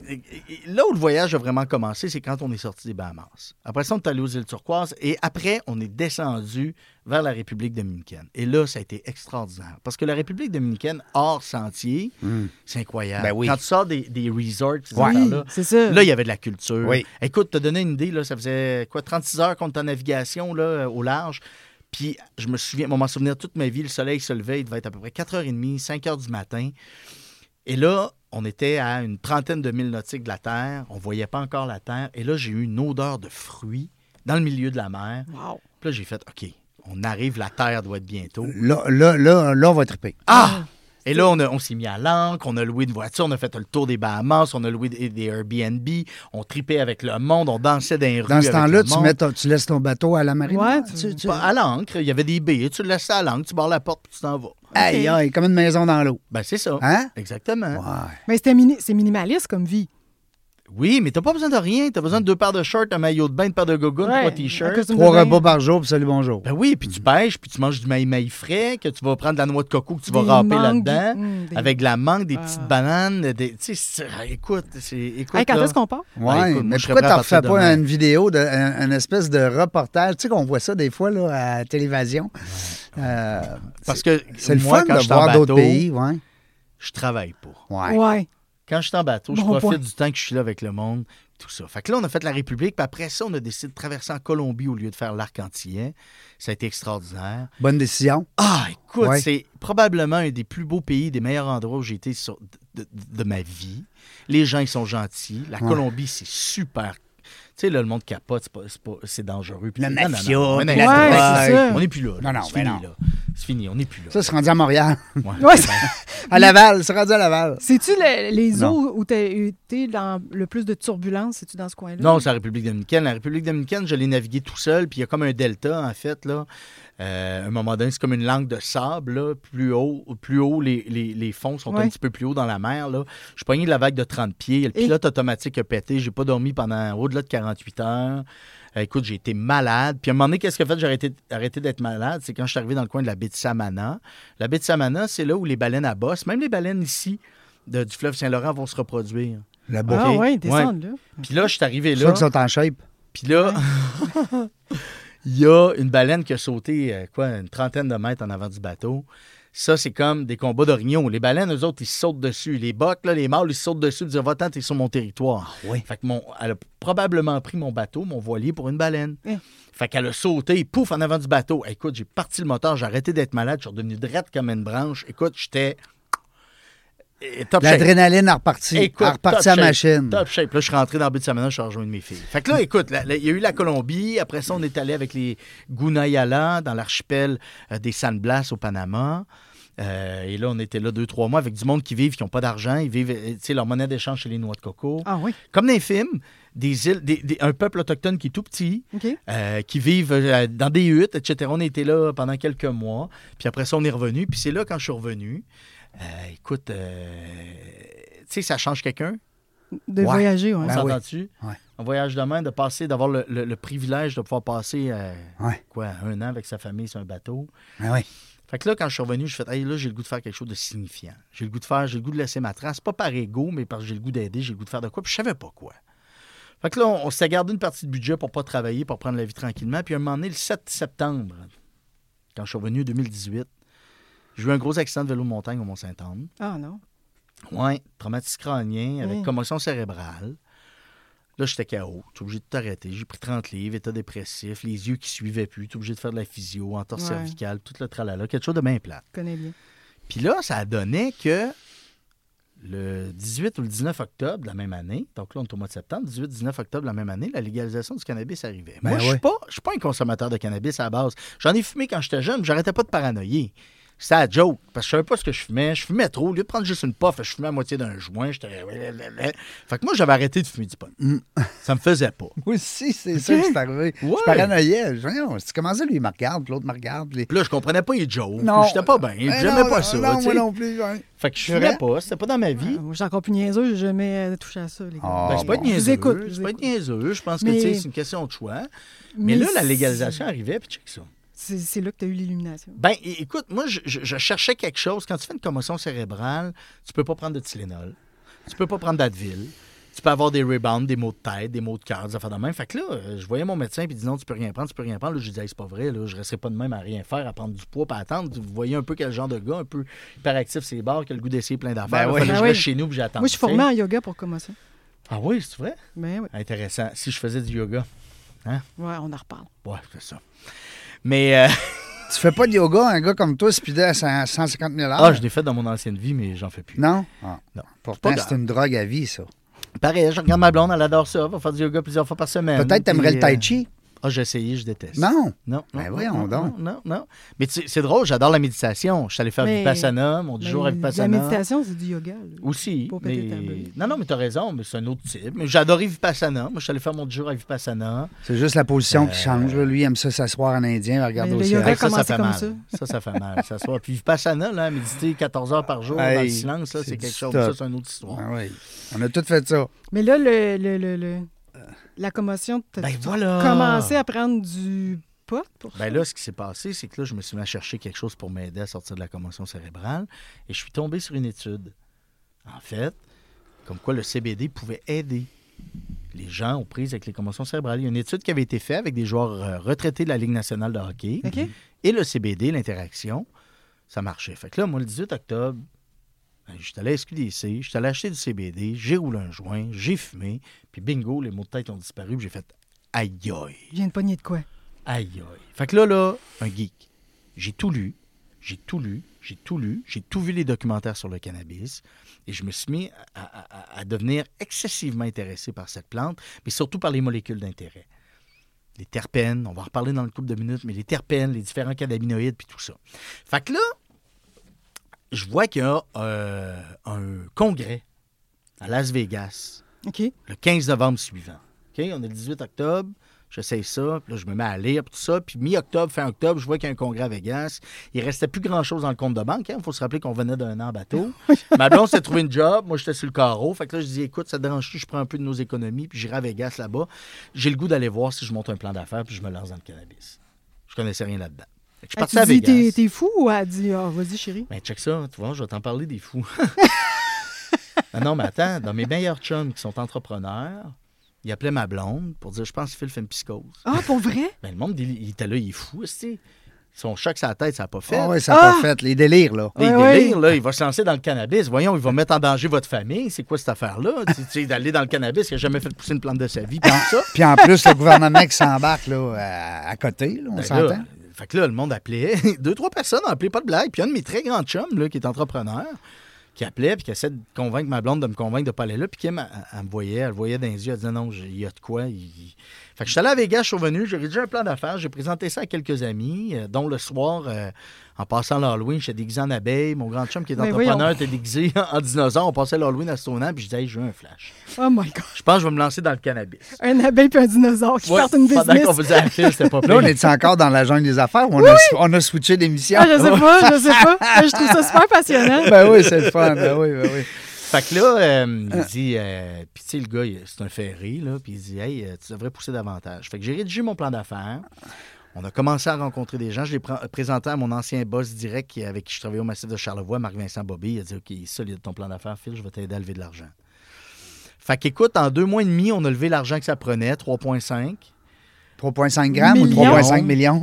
là où le voyage a vraiment commencé, c'est quand on est sorti des Bahamas. Après ça, on est allé aux îles Turquoises et après, on est descendu vers la République dominicaine. Et là, ça a été extraordinaire. Parce que la République dominicaine, hors sentier, c'est incroyable. Ben oui. Quand tu sors des, des resorts, Ouais. Oui, ça. Là, il y avait de la culture. Oui. Écoute, te donner une idée, là, ça faisait quoi, 36 heures qu'on était en navigation là, euh, au large. Puis je me souviens, moi, m'en souvenir toute ma vie, le soleil se levait, il devait être à peu près 4h30, 5h du matin. Et là, on était à une trentaine de milles nautiques de la Terre. On voyait pas encore la Terre. Et là, j'ai eu une odeur de fruits dans le milieu de la mer. Wow. Puis là, j'ai fait, OK, on arrive, la Terre doit être bientôt. Là, là, là, là, on va triper. Ah! Et là, on, a- on s'est mis à l'ancre, on a loué une voiture, on a fait le tour des Bahamas, on a loué des, des Airbnb, on tripait avec le monde, on dansait dans les rues. Dans ce temps-là, le tu, monde. mets ton- tu laisses ton bateau à la marine? Ouais, tu, tu- à l'ancre, il y avait des baies, tu le laisses à l'ancre, tu barres la porte puis tu t'en vas. Aïe, aïe, comme une maison dans l'eau. Ben, c'est ça. Hein? Exactement. Ouais. Mais mini- c'est minimaliste comme vie. Oui, mais t'as pas besoin de rien. T'as besoin de deux paires de shorts, un maillot de bain, une paire de gogoons, Ouais, trois un t-shirts. Trois repas par jour, puis salut, bonjour. Ben oui, puis tu pêches, puis tu manges du maï-maï frais, que tu vas prendre de la noix de coco que tu vas Des râper là-dedans, des- avec de la mangue, des Ah. petites bananes. Des, tu sais, écoute, c'est, écoute Hey, quand est-ce qu'on part? Ouais, Ah, mais pourquoi t'en refais pas demain. une vidéo, de, un, une espèce de reportage? Tu sais qu'on voit ça des fois là, à Télévision. Euh, parce que c'est le fun quand de je voir d'autres pays. Ouais. je travaille pas. Ouais. Ouais. Quand je suis en bateau, je profite point. du temps que je suis là avec le monde, tout ça. Fait que là, on a fait la République, puis après ça, on a décidé de traverser en Colombie au lieu de faire l'arc antillais. Ça a été extraordinaire. Bonne décision. Ah, écoute, Ouais. c'est probablement un des plus beaux pays, des meilleurs endroits où j'ai été sur- de, de- de ma vie. Les gens, ils sont gentils. La Ouais. Colombie, c'est super. Tu sais, là, le monde capote, c'est, pas- c'est, pas- c'est dangereux. Puis Le non, non, non, mafia, non, non, Ouais, ça. On n'est plus là. là. Non, non, ben fini, non. là. C'est fini, on n'est plus là. Ça, c'est rendu à Montréal. Ouais. Ouais, c'est- À Laval, c'est rendu à Laval. C'est-tu le- les Non. eaux où tu as été dans le plus de turbulences? C'est-tu dans ce coin-là? Non, c'est la République dominicaine. La République dominicaine, je l'ai navigué tout seul, puis il y a comme un delta, en fait, là. Euh, à un moment donné, c'est comme une langue de sable, là. Plus haut, plus haut les, les- les fonds sont Ouais. un petit peu plus haut dans la mer, là. Je suis pogné de la vague de 30 pieds. Le Et- pilote automatique a pété. J'ai pas dormi pendant au-delà de 48 heures. Euh, écoute, j'ai été malade. Puis à un moment donné, qu'est-ce qui a fait? Que j'ai arrêté, arrêté d'être malade? C'est quand je suis arrivé dans le coin de la baie de Samana. La baie de Samana, c'est là où les baleines à bosse, même les baleines ici de- du fleuve Saint-Laurent vont se reproduire. Là-bas. Ah Ok. ouais, descendre là. Puis là, je suis arrivé C'est là. sûr qu'ils sont en shape. Puis là, il y a une baleine qui a sauté, euh, quoi, une trentaine de mètres en avant du bateau. Ça, c'est comme des combats d'orignaux. Les baleines, eux autres, ils sautent dessus. Les bocs, là, les mâles, ils sautent dessus. Ils disent Va-t'en, t'es sur mon territoire. oui. Fait que mon, elle a probablement pris mon bateau, mon voilier, pour une baleine. Eh. Fait qu'elle a sauté, pouf, en avant du bateau. Écoute, j'ai parti le moteur, j'ai arrêté d'être malade, je suis redevenu drette comme une branche. Écoute, j'étais. L'adrénaline a reparti. Écoute, a reparti top à shape, machine. Top shape. Là, je suis rentré dans le but de Samana, je suis rejoint mes filles. Fait que là, écoute, là, là, il y a eu la Colombie. Après ça, on est allé avec les Gunayala dans l'archipel euh, des San Blas au Panama. Euh, et là, on était là deux, trois mois avec du monde qui vivent, qui n'ont pas d'argent. Ils vivent, euh, tu sais, leur monnaie d'échange, c'est les noix de coco. Ah oui, Comme dans les films, des îles, des- des- un peuple autochtone qui est tout petit, euh, qui vivent euh, dans des huttes, etc. On était là pendant quelques mois. Puis après ça, on est revenu. Puis c'est là, quand je suis revenu, écoute, euh, tu sais, ça change quelqu'un? De Ouais. voyager, ouais. On Ben oui. Ouais. Un voyage de main, de passer, d'avoir le, le- le privilège de pouvoir passer euh, quoi, un an avec sa famille sur un bateau. Oui. Fait que là, quand je suis revenu, je fais hey, là, j'ai le goût de faire quelque chose de signifiant. J'ai le goût de faire, j'ai le goût de laisser ma trace, pas par ego, mais parce que j'ai le goût d'aider, j'ai le goût de faire de quoi, puis je savais pas quoi. Fait que là, on, on s'est gardé une partie de budget pour pas travailler, pour prendre la vie tranquillement. Puis à un moment donné, le 7 septembre, quand je suis revenu en 2018, j'ai eu un gros accident de vélo de montagne au Mont-Saint-Anne. Ah non. Ouais, traumatisme crânien avec Mm. commotion cérébrale. Là, j'étais KO. J'étais obligé de t'arrêter. J'ai pris 30 livres, état dépressif, les yeux qui suivaient plus. J'étais obligé de faire de la physio, entorse Ouais. cervicale, tout le tralala. Quelque chose de bien plate. Je connais bien. Puis là, ça a donné que le 18 ou le 19 octobre de la même année, donc là, on est au mois de septembre, 18-19 octobre de la même année, la légalisation du cannabis arrivait. Ben Moi, je ouais. suis pas, je suis pas un consommateur de cannabis à la base. J'en ai fumé quand j'étais jeune, mais j'arrêtais pas de paranoïer. C'était la joke, parce que je savais pas ce que je fumais. Je fumais trop. Au lieu de prendre juste une puff, je fumais à moitié d'un joint. J'étais... Fait que moi, j'avais arrêté de fumer du pot. Mm. Ça me faisait pas. Oui, si, c'est ça qui s'est arrivé. Ouais. Je paranoïais. Je comment ça, lui, il me regarde, puis l'autre me regarde. puis- là, je comprenais pas les jokes. Non. J'étais pas bien. Eh J'aimais pas ça. Non, moi non plus. ouais. Fait que je fumais pas. C'était pas dans ma vie. Ah, moi, je suis encore plus niaiseux, j'ai jamais euh, touché à ça, les gars. Ah, Ben, c'est pas bon. niaiseux. Je vous écoute, je C'est pas niaiseux. Je pense que Mais- tu sais, c'est une question de choix. Mais, là, la légalisation arrivait, puis check ça. C'est là que tu as eu l'illumination. Ben, écoute, moi, je, je- je cherchais quelque chose. Quand tu fais une commotion cérébrale, tu peux pas prendre de Tylenol. Tu peux pas prendre d'Advil. Tu peux avoir des rebounds, des maux de tête, des maux de cœur, des affaires de même. Fait que là, euh, je voyais mon médecin puis il dit non, tu peux rien prendre, tu peux rien prendre. Là, je lui disais, Hey, c'est pas vrai, là, je resterai pas de même à rien faire, à prendre du poids, pas attendre. Vous voyez un peu quel genre de gars, un peu hyperactif, c'est bars, qui a le goût d'essayer plein d'affaires. Ben que Ben je oui. reste chez nous puis j'attends. Moi, je suis formé en yoga pour commotion. Ah oui, c'est vrai? Ben oui. Intéressant. Si je faisais du yoga. Ouais, on en reparle. Ouais, c'est ça. Mais, euh, Tu fais pas de yoga, un gars comme toi, speedé à 100 150 000 ah, je l'ai fait dans mon ancienne vie, mais j'en fais plus. Non? Ah. Non. Pourtant, c'est une drogue à vie, ça. Pareil, je regarde ma blonde, elle adore ça, elle va faire du yoga plusieurs fois par semaine. Peut-être t'aimerais le euh, tai chi. Ah, j'ai essayé, je déteste. Non? Non. Ben non, voyons non, donc. Non, non, non. Mais tu sais, c'est drôle, j'adore la méditation. Je suis allé faire Mais- Vipassana, mon 10 jours à Ben, Vipassana. La méditation, c'est du yoga. là. Aussi. Pas mais... péter ta bulle. Non, non, mais t'as raison, mais c'est un autre type. Mais j'ai adoré Vipassana. Moi, je suis allé faire mon 10 jours à Vipassana. C'est juste la position qui Euh, change. là. Lui, il aime ça s'asseoir en indien, regarder au le ciel. ça, ça fait comme mal. Ça, ça fait mal. Ça soit. Puis Vipassana, là, méditer 14 heures par jour dans le silence, là, c'est quelque chose. Ça, c'est une autre histoire. Ah oui. On a tout fait ça. Mais là, le, le, le, le- la commotion, t'as Ben voilà. commencé à prendre du pot pour Ben là, ce qui s'est passé, c'est que là, je me suis mis à chercher quelque chose pour m'aider à sortir de la commotion cérébrale et je suis tombé sur une étude. En fait, comme quoi le CBD pouvait aider les gens aux prises avec les commotions cérébrales. Il y a une étude qui avait été faite avec des joueurs euh, retraités de la Ligue nationale de hockey et le CBD, l'interaction, ça marchait. Fait que là, moi, le 18 octobre, ben, je suis allé à SQDC, je suis allé acheter du CBD, j'ai roulé un joint, j'ai fumé, puis bingo, les mots de tête ont disparu, puis j'ai fait aïe aïe. Je viens de pogner de quoi? Aïe, aïe. Fait que là, là, un geek. J'ai tout lu, j'ai tout lu, j'ai tout lu, j'ai tout vu les documentaires sur le cannabis et je me suis mis à, à- à- à devenir excessivement intéressé par cette plante, mais surtout par les molécules d'intérêt. Les terpènes, on va en reparler dans le couple de minutes, mais les terpènes, les différents cannabinoïdes, puis tout ça. Fait que là, je vois qu'il y a euh, un congrès à Las Vegas le 15 novembre suivant. On est le 18 octobre. J'essaye ça, puis là, je me mets à lire, puis tout ça. Puis mi-octobre, fin octobre, je vois qu'il y a un congrès à Vegas. Il restait plus grand-chose dans le compte de banque. Il faut se rappeler qu'on venait d'un an en bateau. Ma blonde s'est trouvé une job. Moi, j'étais sur le carreau. Fait que là, je dis, écoute, ça te dérange je prends un peu de nos économies, puis j'irai à Vegas là-bas. J'ai le goût d'aller voir si je monte un plan d'affaires, puis je me lance dans le cannabis. Je connaissais rien là-dedans. Je suis parti à Vegas. t'es fou ou elle a dit, ah, vas-y, chérie? Ben, check ça, tu vois, je vais t'en parler des fous. non, non, mais attends, dans mes meilleurs chums qui sont entrepreneurs, ils appelaient ma blonde pour dire Je pense que Phil fait une psychose. Ah, pour vrai? Ben, le monde, il, il était là, il est fou, tu Son choc sur la tête, ça n'a pas fait. Ah oui, ça n'a Ah! pas fait. Les délires, là. Les délires, là, il va se lancer dans le cannabis. Voyons, il va mettre en danger votre famille. C'est quoi cette affaire-là? Tu sais, d'aller dans le cannabis, il n'a jamais fait pousser une plante de sa vie. Puis ça. Puis en plus, le gouvernement qui s'embarque là, à, à côté, là, on Ben s'entend. Fait que là, le monde appelait. Deux, trois personnes appelé, pas de blague. Puis un de mes très grands chums, là, qui est entrepreneur, qui appelait, puis qui essaie de convaincre ma blonde de me convaincre de ne pas aller là. Puis Kim, elle, me voyait, elle le voyait dans les yeux, elle disait non, il y a de quoi. Fait que je suis allé à Vegas, je suis revenu, j'ai rédigé un plan d'affaires, j'ai présenté ça à quelques amis, euh, dont le soir, euh, en passant l'Halloween, j'étais déguisé en abeille. Mon grand chum qui est entrepreneur était déguisé en dinosaure. On passait l'Halloween à Stoneham, puis je disais, hey, j'ai un flash. Oh my God. Je pense que je vais me lancer dans le cannabis. Un abeille puis un dinosaure qui Ouais, partent une pendant business. qu'on faisait la file, c'était pas Là, on est encore dans la jungle des affaires ou on, a, on a switché d'émission? Ah, je sais pas, je sais pas. Je trouve ça super passionnant. ben oui, c'est le fun. Ben oui, ben oui. Fait que là, euh, il dit, euh, puis tu sais, le gars, c'est un ferré, là, puis il dit, hey, euh, tu devrais pousser davantage. Fait que j'ai rédigé mon plan d'affaires. On a commencé à rencontrer des gens. Je l'ai pr- présenté à mon ancien boss direct qui- avec qui je travaillais au Massif de Charlevoix, Marc-Vincent Bobby. Il a dit, OK, solide ton plan d'affaires, Phil, je vais t'aider à lever de l'argent. Fait qu'écoute, en deux mois et demi, on a levé l'argent que ça prenait, 3,5. 3,5 grammes Millions. ou 3,5 millions?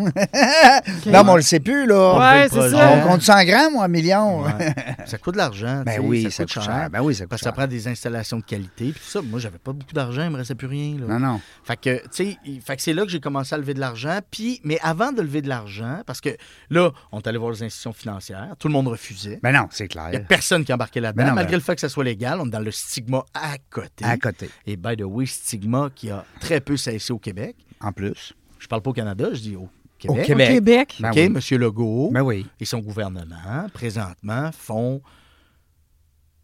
Non, mais on le sait plus, là. Ouais, c'est ça. On compte 100 grammes ou un million? Ouais. ça coûte de l'argent. Ben oui, ça, coûte cher. Ben oui, ça coûte Parce que ça prend des installations de qualité. Puis tout ça, moi, j'avais pas beaucoup d'argent, il me restait plus rien. Là. Non, non. Fait que, tu sais, il- fait que c'est là que j'ai commencé à lever de l'argent. Puis, mais avant de lever de l'argent, parce que là, on est allé voir les institutions financières, tout le monde refusait. Ben non, c'est Il n'y a clair. personne qui embarquait là-dedans. Ben non, Malgré ben- le fait que ça soit légal, on est dans le stigma à côté. À côté. Et by the way, stigma qui a très peu cessé au Québec. En plus. Je parle pas au Canada, je dis au Au Québec. Au Québec. Québec. Ben OK, oui. M. Legault Ben oui. et son gouvernement, présentement, font.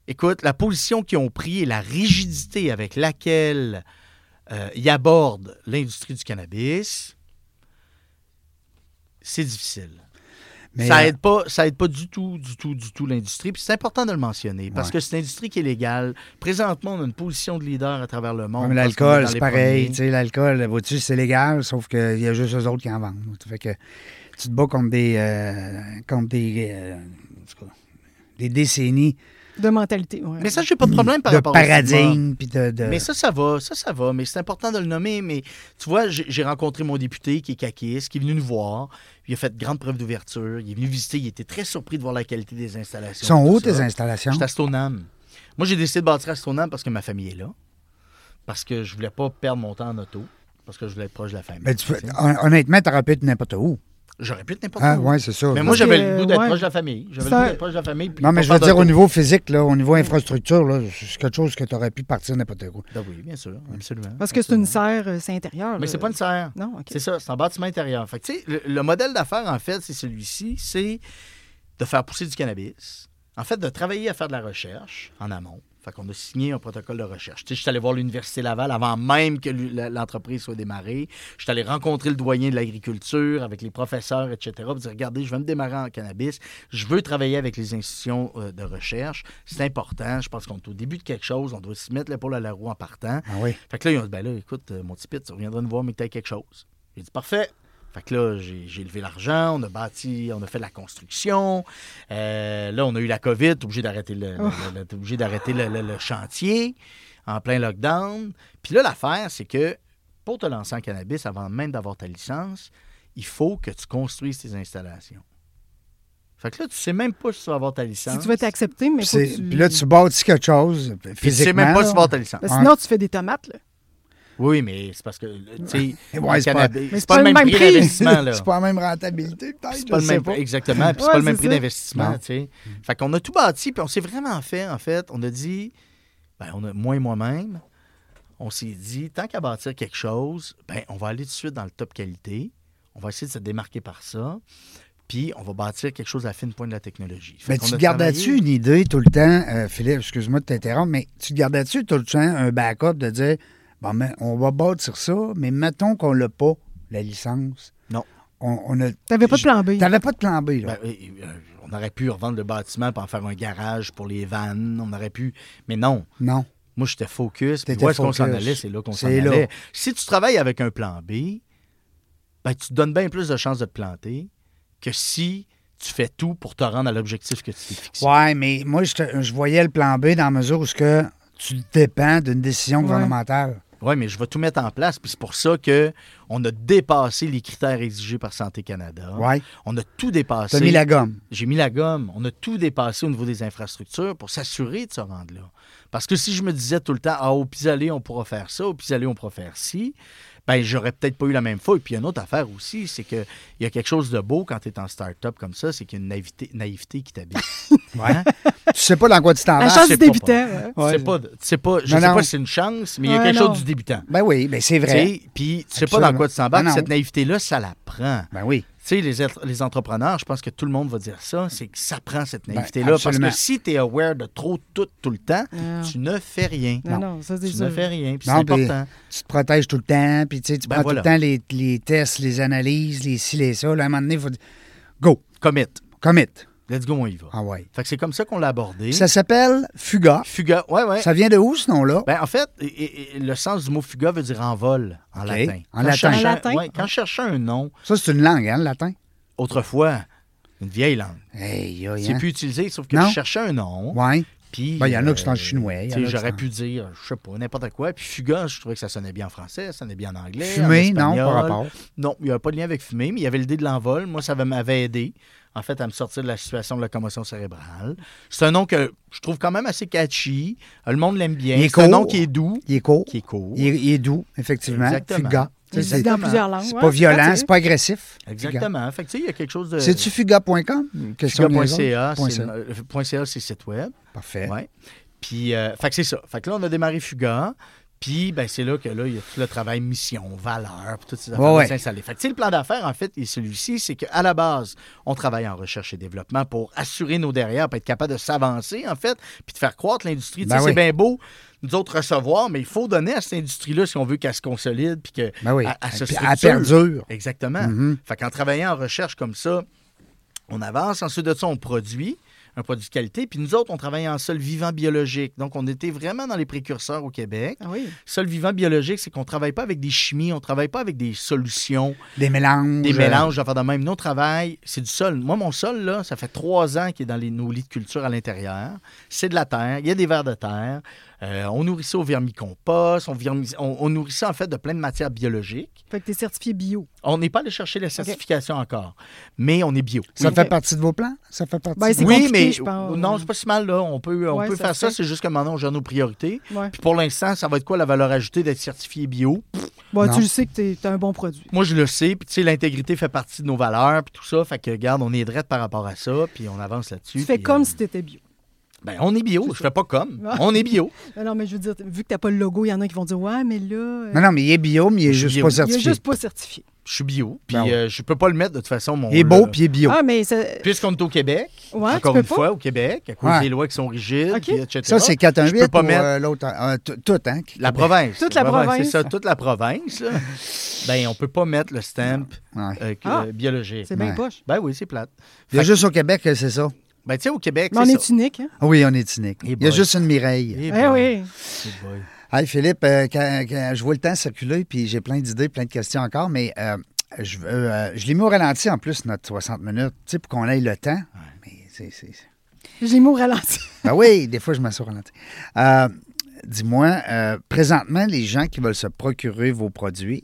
Écoute, la position qu'ils ont prise et la rigidité avec laquelle euh, ils abordent l'industrie du cannabis, c'est difficile. Mais, ça euh, aide pas, ça aide pas du tout, du tout, du tout l'industrie. Puis c'est important de le mentionner parce Ouais. que c'est une industrie qui est légale. Présentement, on a une position de leader à travers le monde. L'alcool, c'est pareil. l'alcool, vois-tu, c'est légal, sauf qu'il y a juste eux autres qui en vendent. Ça fait que tu te bats contre des, euh, contre des, euh, des décennies De mentalité. Mais ça, j'ai pas de problème par de rapport paradigme. Puis de, de- Mais ça, ça va, ça, ça va. Mais c'est important de le nommer. Mais tu vois, j'ai rencontré mon député qui est caquiste, qui est venu nous voir. Il a fait grande preuve d'ouverture. Il est venu visiter. Il était très surpris de voir la qualité des installations. Ils sont où ça. tes installations? J'étais à Stoneham. Moi, j'ai décidé de bâtir à Stoneham parce que ma famille est là. Parce que je voulais pas perdre mon temps en auto. Parce que je voulais être proche de la famille. Ben, tu peux- honnêtement, tu aurais pu être n'importe où. J'aurais pu être n'importe Ah, où. ouais, c'est ça. Mais moi, j'avais le goût d'être ouais. proche de la famille. J'avais le Ça- goût d'être proche de la famille. puis Non, mais je veux dire, au niveau physique, là, au niveau infrastructure, là, c'est quelque chose que tu aurais pu partir n'importe où. Ah oui, bien sûr, absolument. Parce que c'est une serre, euh, c'est intérieur. Mais c'est pas une serre. Non, OK. C'est ça, c'est un bâtiment intérieur. Fait que, tu sais, le, le modèle d'affaires, en fait, c'est celui-ci, c'est de faire pousser du cannabis. En fait, de travailler à faire de la recherche en amont. Fait qu'on a signé un protocole de recherche. Tu sais, je suis allé voir l'Université Laval avant même que l'entreprise soit démarrée. Je suis allé rencontrer le doyen de l'agriculture avec les professeurs, etc. Pour dire, regardez, je vais me démarrer en cannabis. Je veux travailler avec les institutions euh, de recherche. C'est important. Je pense qu'on est au début de quelque chose. On doit s'y mettre l'épaule à la roue en partant. Ah oui. Fait que là, ils ont dit, ben là, écoute, euh, mon petit Pete, tu reviendras nous voir, mais que t'as quelque chose. J'ai dit, parfait. Fait que là, j'ai levé l'argent, on a bâti, on a fait de la construction. Euh, là, on a eu la COVID, obligé d'arrêter le, le- le- le- t'es obligé d'arrêter le, le- le chantier en plein lockdown. Puis là, l'affaire, c'est que pour te lancer en cannabis, avant même d'avoir ta licence, il faut que tu construises tes installations. Fait que là, tu sais même pas si tu vas avoir ta licence. Si tu veux t'accepter, mais tu... Puis là, tu bâtis quelque chose Puis tu physiquement. sais même pas si tu vas avoir ta licence. Ben, sinon, tu fais des tomates, là. Oui, mais c'est parce que, Ouais, c'est pas- pas, le même prix d'investissement, là. c'est pas la même rentabilité, peut-être. C'est pas le même exactement, puis c'est pas le même prix d'investissement. Fait qu'on a tout bâti, puis on s'est vraiment fait, en fait, on a dit, ben, on a, moi et moi-même, on s'est dit, tant qu'à bâtir quelque chose, ben, on va aller tout de suite dans le top qualité, on va essayer de se démarquer par ça, puis on va bâtir quelque chose à la fine pointe de la technologie. Fait Mais tu te gardais-tu une idée tout le temps, euh, Philippe, excuse-moi de t'interrompre, mais tu te gardais-tu tout le temps un backup de dire, bon, mais on va bâtir ça, mais mettons qu'on l'a pas, la licence. Non. On, on a... T'avais pas de plan B. T'avais pas de plan B, là. Ben, euh, on aurait pu revendre le bâtiment pour en faire un garage pour les vannes, on aurait pu, mais non. non. Moi, j'étais focus. Puis où est-ce qu'on s'en focus. allait? C'est là qu'on s'en allait. Si tu travailles avec un plan B, ben, tu te donnes bien plus de chances de te planter que si tu fais tout pour te rendre à l'objectif que tu t'es fixé. Ouais, mais moi, je, te- je voyais le plan B dans la mesure où ce que tu dépends d'une décision Ouais. gouvernementale. Oui, mais je vais tout mettre en place. Puis c'est pour ça que on a dépassé les critères exigés par Santé Canada. Ouais. On a tout dépassé. Mis la gomme. J'ai mis la gomme. On a tout dépassé au niveau des infrastructures pour s'assurer de se rendre là. Parce que si je me disais tout le temps, ah, au pis-aller, on pourra faire ça, au pis-aller, on pourra faire ci, ben j'aurais peut-être pas eu la même fois. Et puis, il y a une autre affaire aussi, c'est qu'il y a quelque chose de beau quand tu es en start-up comme ça, c'est qu'il y a une naïveté, naïveté qui t'habite. Tu sais pas dans quoi tu t'en La vas. chance c'est du pas débutant. ouais. Tu sais pas, tu sais pas, je Non, sais non. pas si c'est une chance, mais il y a Ouais, quelque non. chose du débutant. Ben oui, ben c'est vrai. Puis, tu sais pas dans quoi tu t'embarques. Cette naïveté-là, ça la prend. Ben oui. Tu sais, les, les entrepreneurs, je pense que tout le monde va dire ça, c'est que ça prend cette Ben, naïveté-là. parce que si tu es aware de trop tout, tout le temps, Non. tu ne fais rien. Non, non, ça, c'est Tu sûr. ne fais rien. Puis c'est important. Tu te protèges tout le temps, puis tu Ben prends voilà. tout le temps les, les tests, les analyses, les ci, les ça. Là, à un moment donné, il faut dire go, Commit. commit. Let's go, on y va. Ah ouais. Fait que c'est comme ça qu'on l'a abordé. Ça s'appelle fuga. Fuga. Ouais, ouais. Ça vient de où, ce nom-là? Ben, en fait, et- et- et le sens du mot fuga veut dire en vol, en latin. En Quand latin. cherchais- En latin? ouais, quand je cherchais un nom, Ça, c'est une langue, hein, le latin? autrefois, une vieille langue. Hey, C'est hein? plus utilisé, sauf que Non? je cherchais un nom. Ouais. Puis, Ben, il y en a euh, qui sont en chinois, a qui J'aurais pu dire, je sais pas, n'importe quoi. Puis fuga, je trouvais que ça sonnait bien en français, ça sonnait bien en anglais. en Fumé, non, par rapport. Non, il n'y avait pas de lien avec fumer, mais il y avait l'idée de l'envol. Moi, ça m'avait aidé, en fait, à me sortir de la situation de la commotion cérébrale. C'est un nom que je trouve quand même assez catchy. Le monde l'aime bien. C'est un nom qui est doux, Il est court. qui est court. Il est, il est doux, effectivement. Exactement. Fuga. Il C'est- dans plusieurs langues. C'est ouais, pas violent, c'est pas agressif. Fuga. Exactement. Fait que, tu sais, il y a quelque chose de... C'est-tu fuga.com? Fuga.ca, Point c'est ca. euh, point .ca, c'est le site web. Parfait. Ouais. Puis, euh, fait que c'est ça. Fait que là, on a démarré Fuga. Puis, ben, c'est là que là, il y a tout le travail mission, valeur, puis toutes ces affaires ouais. s'installer. Fait que, le plan d'affaires, en fait, et celui-ci, c'est qu'à la base, on travaille en recherche et développement pour assurer nos derrière, pour être capable de s'avancer, en fait, puis de faire croître l'industrie. Ben oui. c'est bien beau, nous autres, recevoir, mais il faut donner à cette industrie-là si on veut qu'elle se consolide, puis qu'elle Ben oui. se perdure. Exactement. Mhm. Fait qu'en travaillant en recherche comme ça, on avance. Ensuite de ça, on produit un produit de qualité. Puis nous autres, on travaille en sol vivant biologique. Donc, on était vraiment dans les précurseurs au Québec. Ah oui. Sol vivant biologique, c'est qu'on ne travaille pas avec des chimies, on ne travaille pas avec des solutions, Des mélanges. des mélanges, d'affaires de même. Nous, on travaille, c'est du sol. Moi, mon sol, là, ça fait trois ans qu'il est dans les, nos lits de culture à l'intérieur. C'est de la terre, il y a des vers de terre. Euh, on nourrit ça au vermicompost, on, vermi- on, on nourrit ça en fait de plein de matières biologiques. Fait que t'es certifié bio. On n'est pas allé chercher la certification encore, mais on est bio. Ça Oui. fait partie de vos plans? Ça fait partie Ben, de c'est oui, mais je pense. non, c'est pas si mal là. On peut, on Ouais, peut ça faire ça, c'est juste que maintenant on gère nos priorités. Ouais. Puis pour l'instant, ça va être quoi la valeur ajoutée d'être certifié bio? Bon, tu le sais que t'es t'as un bon produit. Moi, je le sais, puis tu sais, l'intégrité fait partie de nos valeurs, puis tout ça. Fait que, regarde, on est drette par rapport à ça, puis on avance là-dessus. Tu fais comme euh, si t'étais bio. Ben, on est bio. Je fais pas comme. Ah. On est bio. Non, non, mais je veux dire, vu que t'as pas le logo, il y en a qui vont dire Ouais, mais là. euh, Non, non, mais il est bio, mais il est juste bio. pas il est certifié. juste pas certifié. Je suis bio. Puis Ben ouais. euh, je peux pas le mettre de toute façon, mon. Il est beau, le- puis il est bio. Ah, mais ça. Puisqu'on est au Québec, Ouais, encore une pas? fois, au Québec, à cause Ouais. des lois qui sont rigides, etc. Ça, c'est Je 418 peux pas ou mettre- euh, l'autre? euh, tout, hein? La province. Toute la province. C'est ça, toute la province. ben, on peut pas mettre le stamp Ouais. euh, Ah. euh, biologique. C'est bien Ouais. poche. Ben oui, c'est plate. Il y a Fait- juste au Québec que c'est ça. Ben, tu sais, au Québec, Mais on est unique, hein? Oui, on est unique. Il y a juste une Mireille. Eh boy. oui. Hey Philippe, euh, quand, quand je vois le temps circuler, puis j'ai plein d'idées, plein de questions encore, mais euh, je, veux, euh, je l'ai mis au ralenti en plus, notre 60 minutes, tu sais, pour qu'on ait le temps. Mais c'est, c'est- Je l'ai mis au ralenti. Ben oui, des fois, je m'assois au ralenti. Euh, dis-moi, euh, présentement, les gens qui veulent se procurer vos produits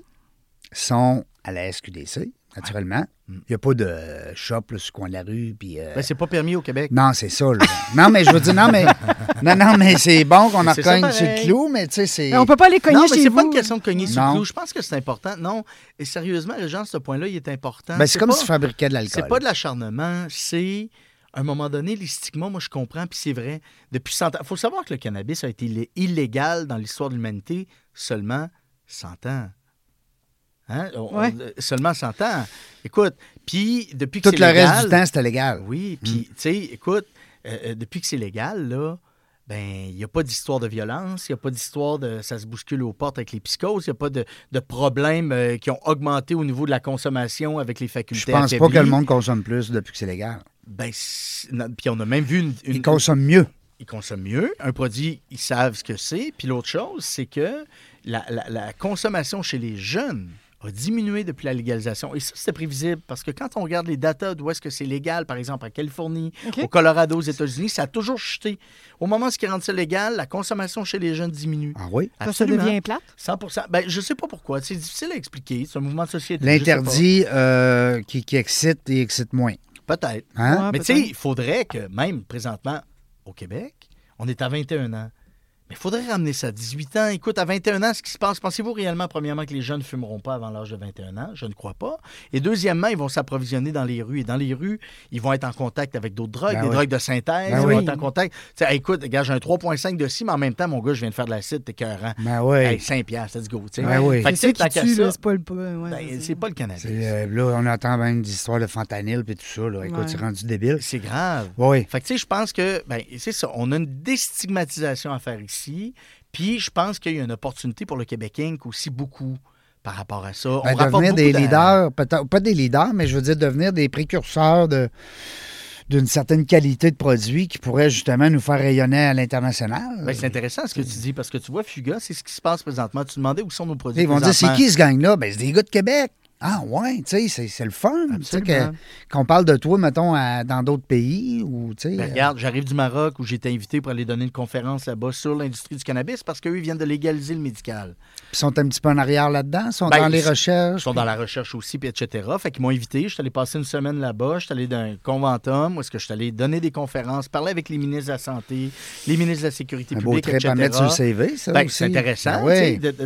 sont à la SQDC, naturellement. Il n'y a pas de shop là, sur le coin de la rue, puis... euh, Ben, c'est pas permis au Québec. non, c'est ça. Là. non, mais je veux dire, non, mais, non, non, mais c'est bon qu'on en C'est recogne sur le clou, mais tu sais, c'est. Mais on peut pas les cogner Non, mais chez c'est vous. pas une question de cogner sur le clou. Je pense que c'est important. Non, et sérieusement, Régent, ce point-là, il est important. Ben, c'est comme pas- si tu fabriquais de l'alcool. C'est pas de l'acharnement, c'est à un moment donné, les stigmas, moi je comprends, puis c'est vrai. Depuis 100 ans, il faut savoir que le cannabis a été illé- illégal dans l'histoire de l'humanité seulement 100 ans. Hein? On- Ouais. on- seulement 100 ans. Écoute, puis depuis que Tout c'est le légal... reste du temps, c'était légal. Oui, puis tu sais, écoute, euh, euh, depuis que c'est légal, là, ben, il n'y a pas d'histoire de violence, il n'y a pas d'histoire de ça se bouscule aux portes avec les psychoses, il n'y a pas de, de problèmes euh, qui ont augmenté au niveau de la consommation avec les facultés Je pense pas que le monde consomme plus depuis que c'est légal. Ben, puis on a même vu une. une- Ils consomment mieux. ils consomment mieux. Un produit, ils savent ce que c'est. Puis l'autre chose, c'est que la, la- la consommation chez les jeunes a diminué depuis la légalisation. Et ça, c'était prévisible parce que quand on regarde les datas d'où est-ce que c'est légal, par exemple en Californie, au Colorado, aux États-Unis, ça a toujours chuté. Au moment où ils rendent ça légal, la consommation chez les jeunes diminue. Ah oui? Ça, ça Absolument. devient plate. 100% Ben, je sais pas pourquoi. C'est difficile à expliquer. C'est un mouvement de société. L'interdit euh, qui, qui excite et excite moins. Peut-être. Hein? Ouais, Mais tu sais, il faudrait que, même présentement, au Québec, on est à 21 ans. Mais il faudrait ramener ça à 18 ans. Écoute, à 21 ans, ce qui se passe, pensez-vous réellement, premièrement, que les jeunes ne fumeront pas avant l'âge de 21 ans? Je ne crois pas. Et deuxièmement, ils vont s'approvisionner dans les rues. Et dans les rues, ils vont être en contact avec d'autres drogues, Ben des oui. drogues de synthèse. Ben ils oui. vont être en contact. Hey, écoute, gars, j'ai un 3,5 de ci, mais en même temps, mon gars, je viens de faire de l'acide, t'es cœurant. Ben oui. Hey, 5 piastres, let's go. tu sais. Ben oui. Fait que, C'est pas le. ouais, ben, c'est- c'est pas le cannabis. Euh, là, on entend même des histoires de fentanyl et tout ça. Là. Écoute, Ouais. c'est rendu débile. C'est grave. Oui. Fait que, tu sais, je pense que, ben, c'est ça, on a une déstigmatisation à faire ici. Puis, je pense qu'il y a une opportunité pour le Québec Inc. aussi beaucoup par rapport à ça. Ben, on devenir des leaders, peut-être pas des leaders, mais je veux dire devenir des précurseurs de d'une certaine qualité de produit qui pourrait justement nous faire rayonner à l'international. Ben, c'est intéressant ce que tu dis parce que tu vois, Fuga, c'est ce qui se passe présentement. Tu demandais où sont nos produits. Ils vont dire, c'est qui ce gang-là? Ben, c'est des gars de Québec. Ah ouais, tu sais, c'est- c'est le fun. Qu'on parle de toi, mettons, à- dans d'autres pays ou, tu sais... Ben, euh, regarde, j'arrive du Maroc où j'ai été invité pour aller donner une conférence là-bas sur l'industrie du cannabis parce qu'eux, ils viennent de légaliser le médical. Ils sont un petit peu en arrière là-dedans, ils sont Ben, dans les ils- Ils recherches. sont dans la recherche aussi, puis etc. Fait qu'ils m'ont invité. Je suis allé passer une semaine là-bas. Je suis allé d'un conventum où est-ce que je suis allé donner des conférences, parler avec les ministres de la Santé, les ministres de la Sécurité un beau publique, trip etc. à mettre sur le CV, ça Ben, c'est intéressant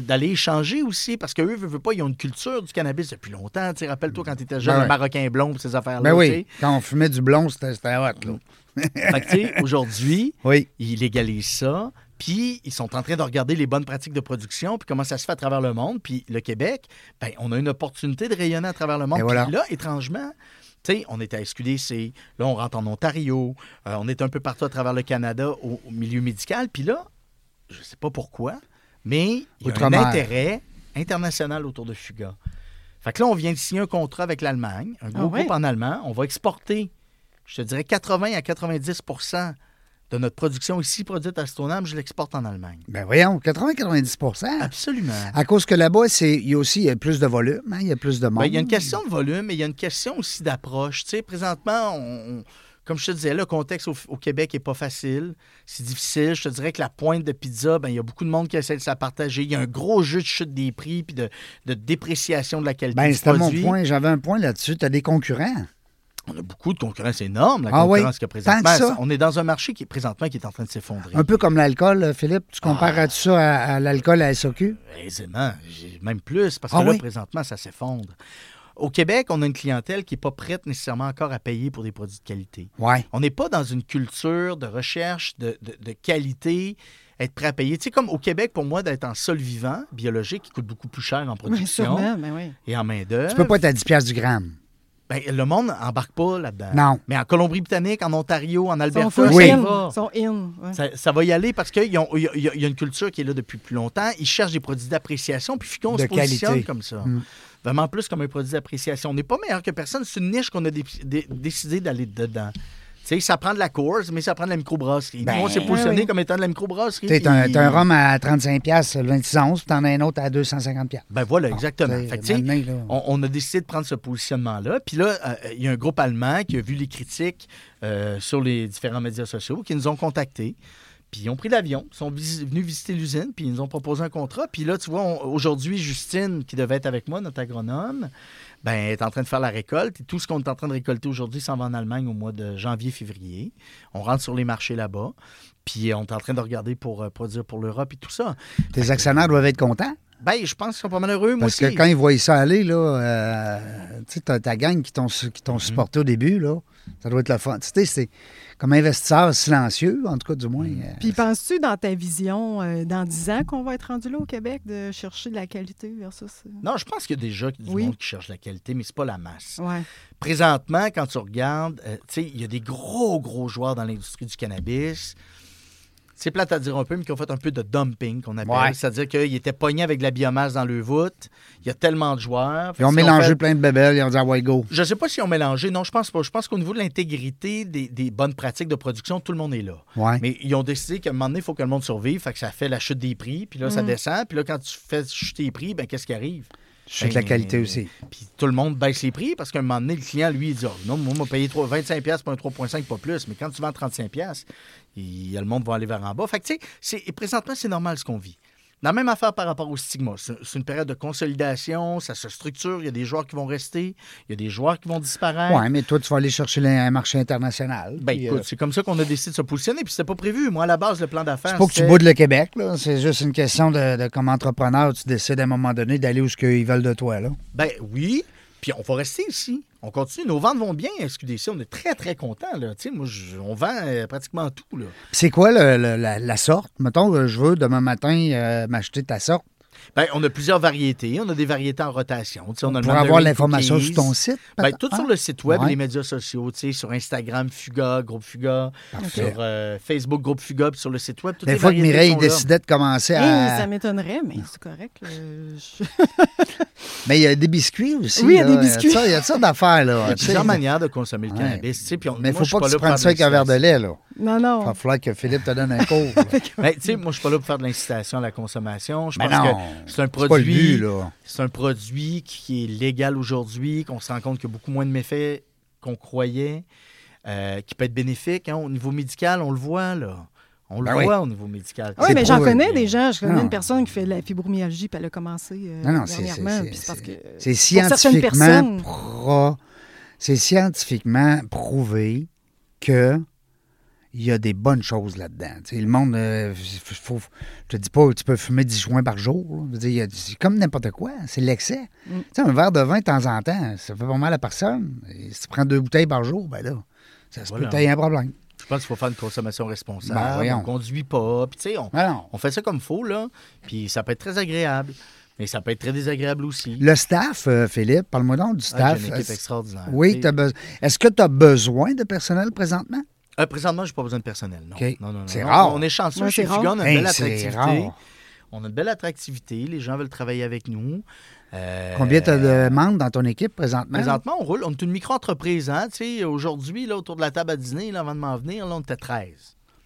d'aller échanger aussi parce qu'eux, veulent, veulent pas, ils ont une culture du cannabis depuis longtemps. Tu sais, Rappelle-toi quand tu étais jeune, Ben le ouais. Marocain blond, ces affaires-là. Ben oui, quand on fumait du blond, c'était hot, là. Fait que, tu sais, aujourd'hui, Oui. ils légalisent ça. Puis, ils sont en train de regarder les bonnes pratiques de production, puis comment ça se fait à travers le monde. Puis, le Québec, ben, on a une opportunité de rayonner à travers le monde. Et Puis voilà. là, étrangement, tu sais, on est à SQDC, là, on rentre en Ontario, euh, on est un peu partout à travers le Canada au, au milieu médical. Puis là, je sais pas pourquoi, mais il y a un intérêt international autour de Fuga. Fait que là, on vient de signer un contrat avec l'Allemagne, un gros Ah ouais? groupe en allemand. On va exporter, je te dirais, 80 à 90% de notre production ici produite à Stoneham, je l'exporte en Allemagne. Ben voyons, 80-90% Absolument. À cause que là-bas, il y a aussi il y a plus de volume, hein, il y a plus de monde. Ben, il y a une question de volume, mais il y a une question aussi d'approche. Tu sais, présentement, on- Comme je te disais, le contexte au, au Québec n'est pas facile. C'est difficile. Je te dirais que la pointe de pizza, ben, il y a beaucoup de monde qui essaie de la partager. Il y a un gros jeu de chute des prix puis de, de dépréciation de la qualité Ben, c'était mon point. J'avais un point là-dessus. Tu as des concurrents. On a beaucoup de concurrence énorme, la Ah oui? concurrence qu'il y a présentement. Que ça? On est dans un marché qui est présentement qui est en train de s'effondrer. Un peu comme l'alcool, Philippe. Tu compares Ah. ça à, à l'alcool à SOQ? Aisément, même plus, parce que Ah là, oui? présentement, ça s'effondre. Au Québec, on a une clientèle qui n'est pas prête nécessairement encore à payer pour des produits de qualité. Ouais. On n'est pas dans une culture de recherche de, de- de qualité, être prêt à payer. Tu sais, comme au Québec, pour moi, d'être en sol vivant, biologique, qui coûte beaucoup plus cher en production sûrement, ben oui. et en main-d'œuvre, Tu peux pas être à 10 piastres du gramme. ben, le monde n'embarque pas là-dedans. Non. Mais en Colombie-Britannique, en Ontario, en Ils sont Alberta, full Oui. ça in. va. Ils sont in. ouais. Ça, ça va y aller parce qu'il y, a- y y une culture qui est là depuis plus longtemps. Ils cherchent des produits d'appréciation, puis qu'on De se positionne comme ça. Mm. Vraiment plus comme un produit d'appréciation. On n'est pas meilleur que personne. C'est une niche qu'on a dé- dé- décidé d'aller dedans. Tu sais, ça prend de la course, mais ça prend de la microbrasserie. Ben, on s'est positionné oui. comme étant de la microbrasserie. Tu as, puis- un rhum à 35 piastres, le 26 onces, puis t'en as un autre à 250 piastres. Ben voilà, exactement. Fait que, on, on a décidé de prendre ce positionnement-là. Puis là, euh, il y a un groupe allemand qui a vu les critiques euh, sur les différents médias sociaux, qui nous ont contactés. Puis ils ont pris l'avion, ils sont vis- venus visiter l'usine, puis ils nous ont proposé un contrat. Puis là, tu vois, aujourd'hui, Justine, qui devait être avec moi, notre agronome, ben, est en train de faire la récolte. Et tout ce qu'on est en train de récolter aujourd'hui s'en va en Allemagne au mois de janvier-février. On rentre sur les marchés là-bas. Puis on est en train de regarder pour euh, produire pour l'Europe et tout ça. tes actionnaires doivent être contents? Ben, je pense qu'ils sont pas mal heureux, moi Parce aussi. que quand ils voient ça aller, là, euh, tu sais, t'as ta gang qui t'ont qui Mhm. t'ont supporté au début, là, ça doit être le fun. Tu sais, c'est comme investisseur silencieux, en tout cas, du moins. Mhm. euh, Puis penses-tu dans ta vision, euh, dans 10 ans, qu'on va être rendu là au Québec, de chercher de la qualité versus. Non, je pense qu'il y a déjà du Oui. monde qui cherche la qualité, mais c'est pas la masse. Ouais. Présentement, quand tu regardes, euh, tu sais, il y a des gros, gros joueurs dans l'industrie du cannabis. C'est plate à dire un peu, mais qui ont fait un peu de dumping, qu'on appelle. Ouais. C'est-à-dire qu'ils étaient pognés avec de la biomasse dans le voûte. Il y a tellement de joueurs. Ils ont mélangé fait- plein de bébelles, ils ont dit ah ouais, go. Je ne sais pas s'ils ont mélangé. Non, je pense pas. Je pense qu'au niveau de l'intégrité des, des bonnes pratiques de production, tout le monde est là. Ouais. Mais ils ont décidé qu'à un moment donné, il faut que le monde survive. Fait que ça fait la chute des prix. Puis là, ça Mm. descend. Puis là, quand tu fais chuter les prix, ben qu'est-ce qui arrive? Que la Ben, qualité aussi. Puis tout le monde baisse les prix parce qu'à un moment donné, le client, lui, il dit oh, Non, moi, on m'a payé 3 25$ piastres pour un 3,5$, pas plus. Mais quand tu vends 35$, piastres, il, le monde va aller vers en bas. Fait que, tu sais, présentement, c'est normal ce qu'on vit. La même affaire par rapport au stigma. C'est une période de consolidation, ça se structure. Il y a des joueurs qui vont rester, il y a des joueurs qui vont disparaître. Ouais, mais toi, tu vas aller chercher un marché international. Ben écoute, euh, c'est comme ça qu'on a décidé de se positionner, puis c'était pas prévu. Moi, à la base, le plan d'affaires. c'est pas que tu boudes le Québec, là. C'est juste une question de, de comme entrepreneur, tu décides à un moment donné d'aller où ce qu'ils veulent de toi, là. Ben oui, puis on va rester ici. On continue. Nos ventes vont bien à SQDC. On est très, très contents. Là. Moi, je- on vend euh, pratiquement tout. C'est quoi le- la sorte? Mettons, euh, je veux demain matin euh, m'acheter ta sorte. Ben, on a plusieurs variétés. On a des variétés en rotation. Tu sais, on a le Pour avoir l'information sur ton site? Ben, peut-être? tout Ah, sur le site web Ouais. les médias sociaux, tu sais, sur Instagram, Fuga, Groupe Fuga, Parfait. sur euh, Facebook, Groupe Fuga, puis sur le site web. Toutes Des les fois que Mireille décidait de commencer Hey, à. ça m'étonnerait, mais c'est correct. là. Je- Mais il y a des biscuits aussi. Oui, il y a des biscuits. Il y a ça d'affaires, là. Il y a plusieurs manières de consommer le Ouais. cannabis. tu sais, puis on- Mais il moi, faut pas que là tu prennes ça avec un verre de lait, là. Non, Il non. va falloir que Philippe te donne un cours. Ben, tu sais, moi, je suis pas là pour faire de l'incitation à la consommation. Je pense que c'est un C'est pas le produit. but, là. C'est un produit qui est légal aujourd'hui, qu'on se rend compte qu'il y a beaucoup moins de méfaits qu'on croyait, euh, qui peut être bénéfique. hein. Au niveau médical, on le voit, là. On le Ben oui. voit au niveau médical. Oui, C'est mais j'en connais des gens. Je connais Non. une personne qui fait de la fibromyalgie, puis elle a commencé euh, Non, non, dernièrement. scientifiquement personnes- pro- c'est scientifiquement prouvé que il y a des bonnes choses là-dedans. Le monde, euh, faut, je te dis pas, tu peux fumer 10 joints par jour. il C'est comme n'importe quoi, c'est l'excès. Mm. Un verre de vin de temps en temps, ça fait pas mal à personne. Et si tu prends deux bouteilles par jour, ben là, ça se Voilà. peut t'aies un problème. Je pense qu'il faut faire une consommation responsable. Ben, on conduit pas. Puis, on, Ah non. on fait ça comme faut, là. Puis, ça peut être très agréable. Mais ça peut être très désagréable aussi. Le staff, euh, Philippe, parle-moi donc du Ah, staff. J'ai une équipe extraordinaire. oui. Est-ce que tu as besoin de personnel présentement? Euh, présentement, je n'ai pas besoin de personnel. Non. Non, non, non, C'est non. rare. On est chanceux chez. Fuga. On a une Hey, belle c'est attractivité. rare. On a une belle attractivité. Les gens veulent travailler avec nous. Euh, Combien tu as de membres dans ton équipe présentement? Présentement, on roule. On est une micro-entreprise. Hein? Tu sais, Aujourd'hui, là, autour de la table à dîner, là, avant de m'en venir, là, on était 13.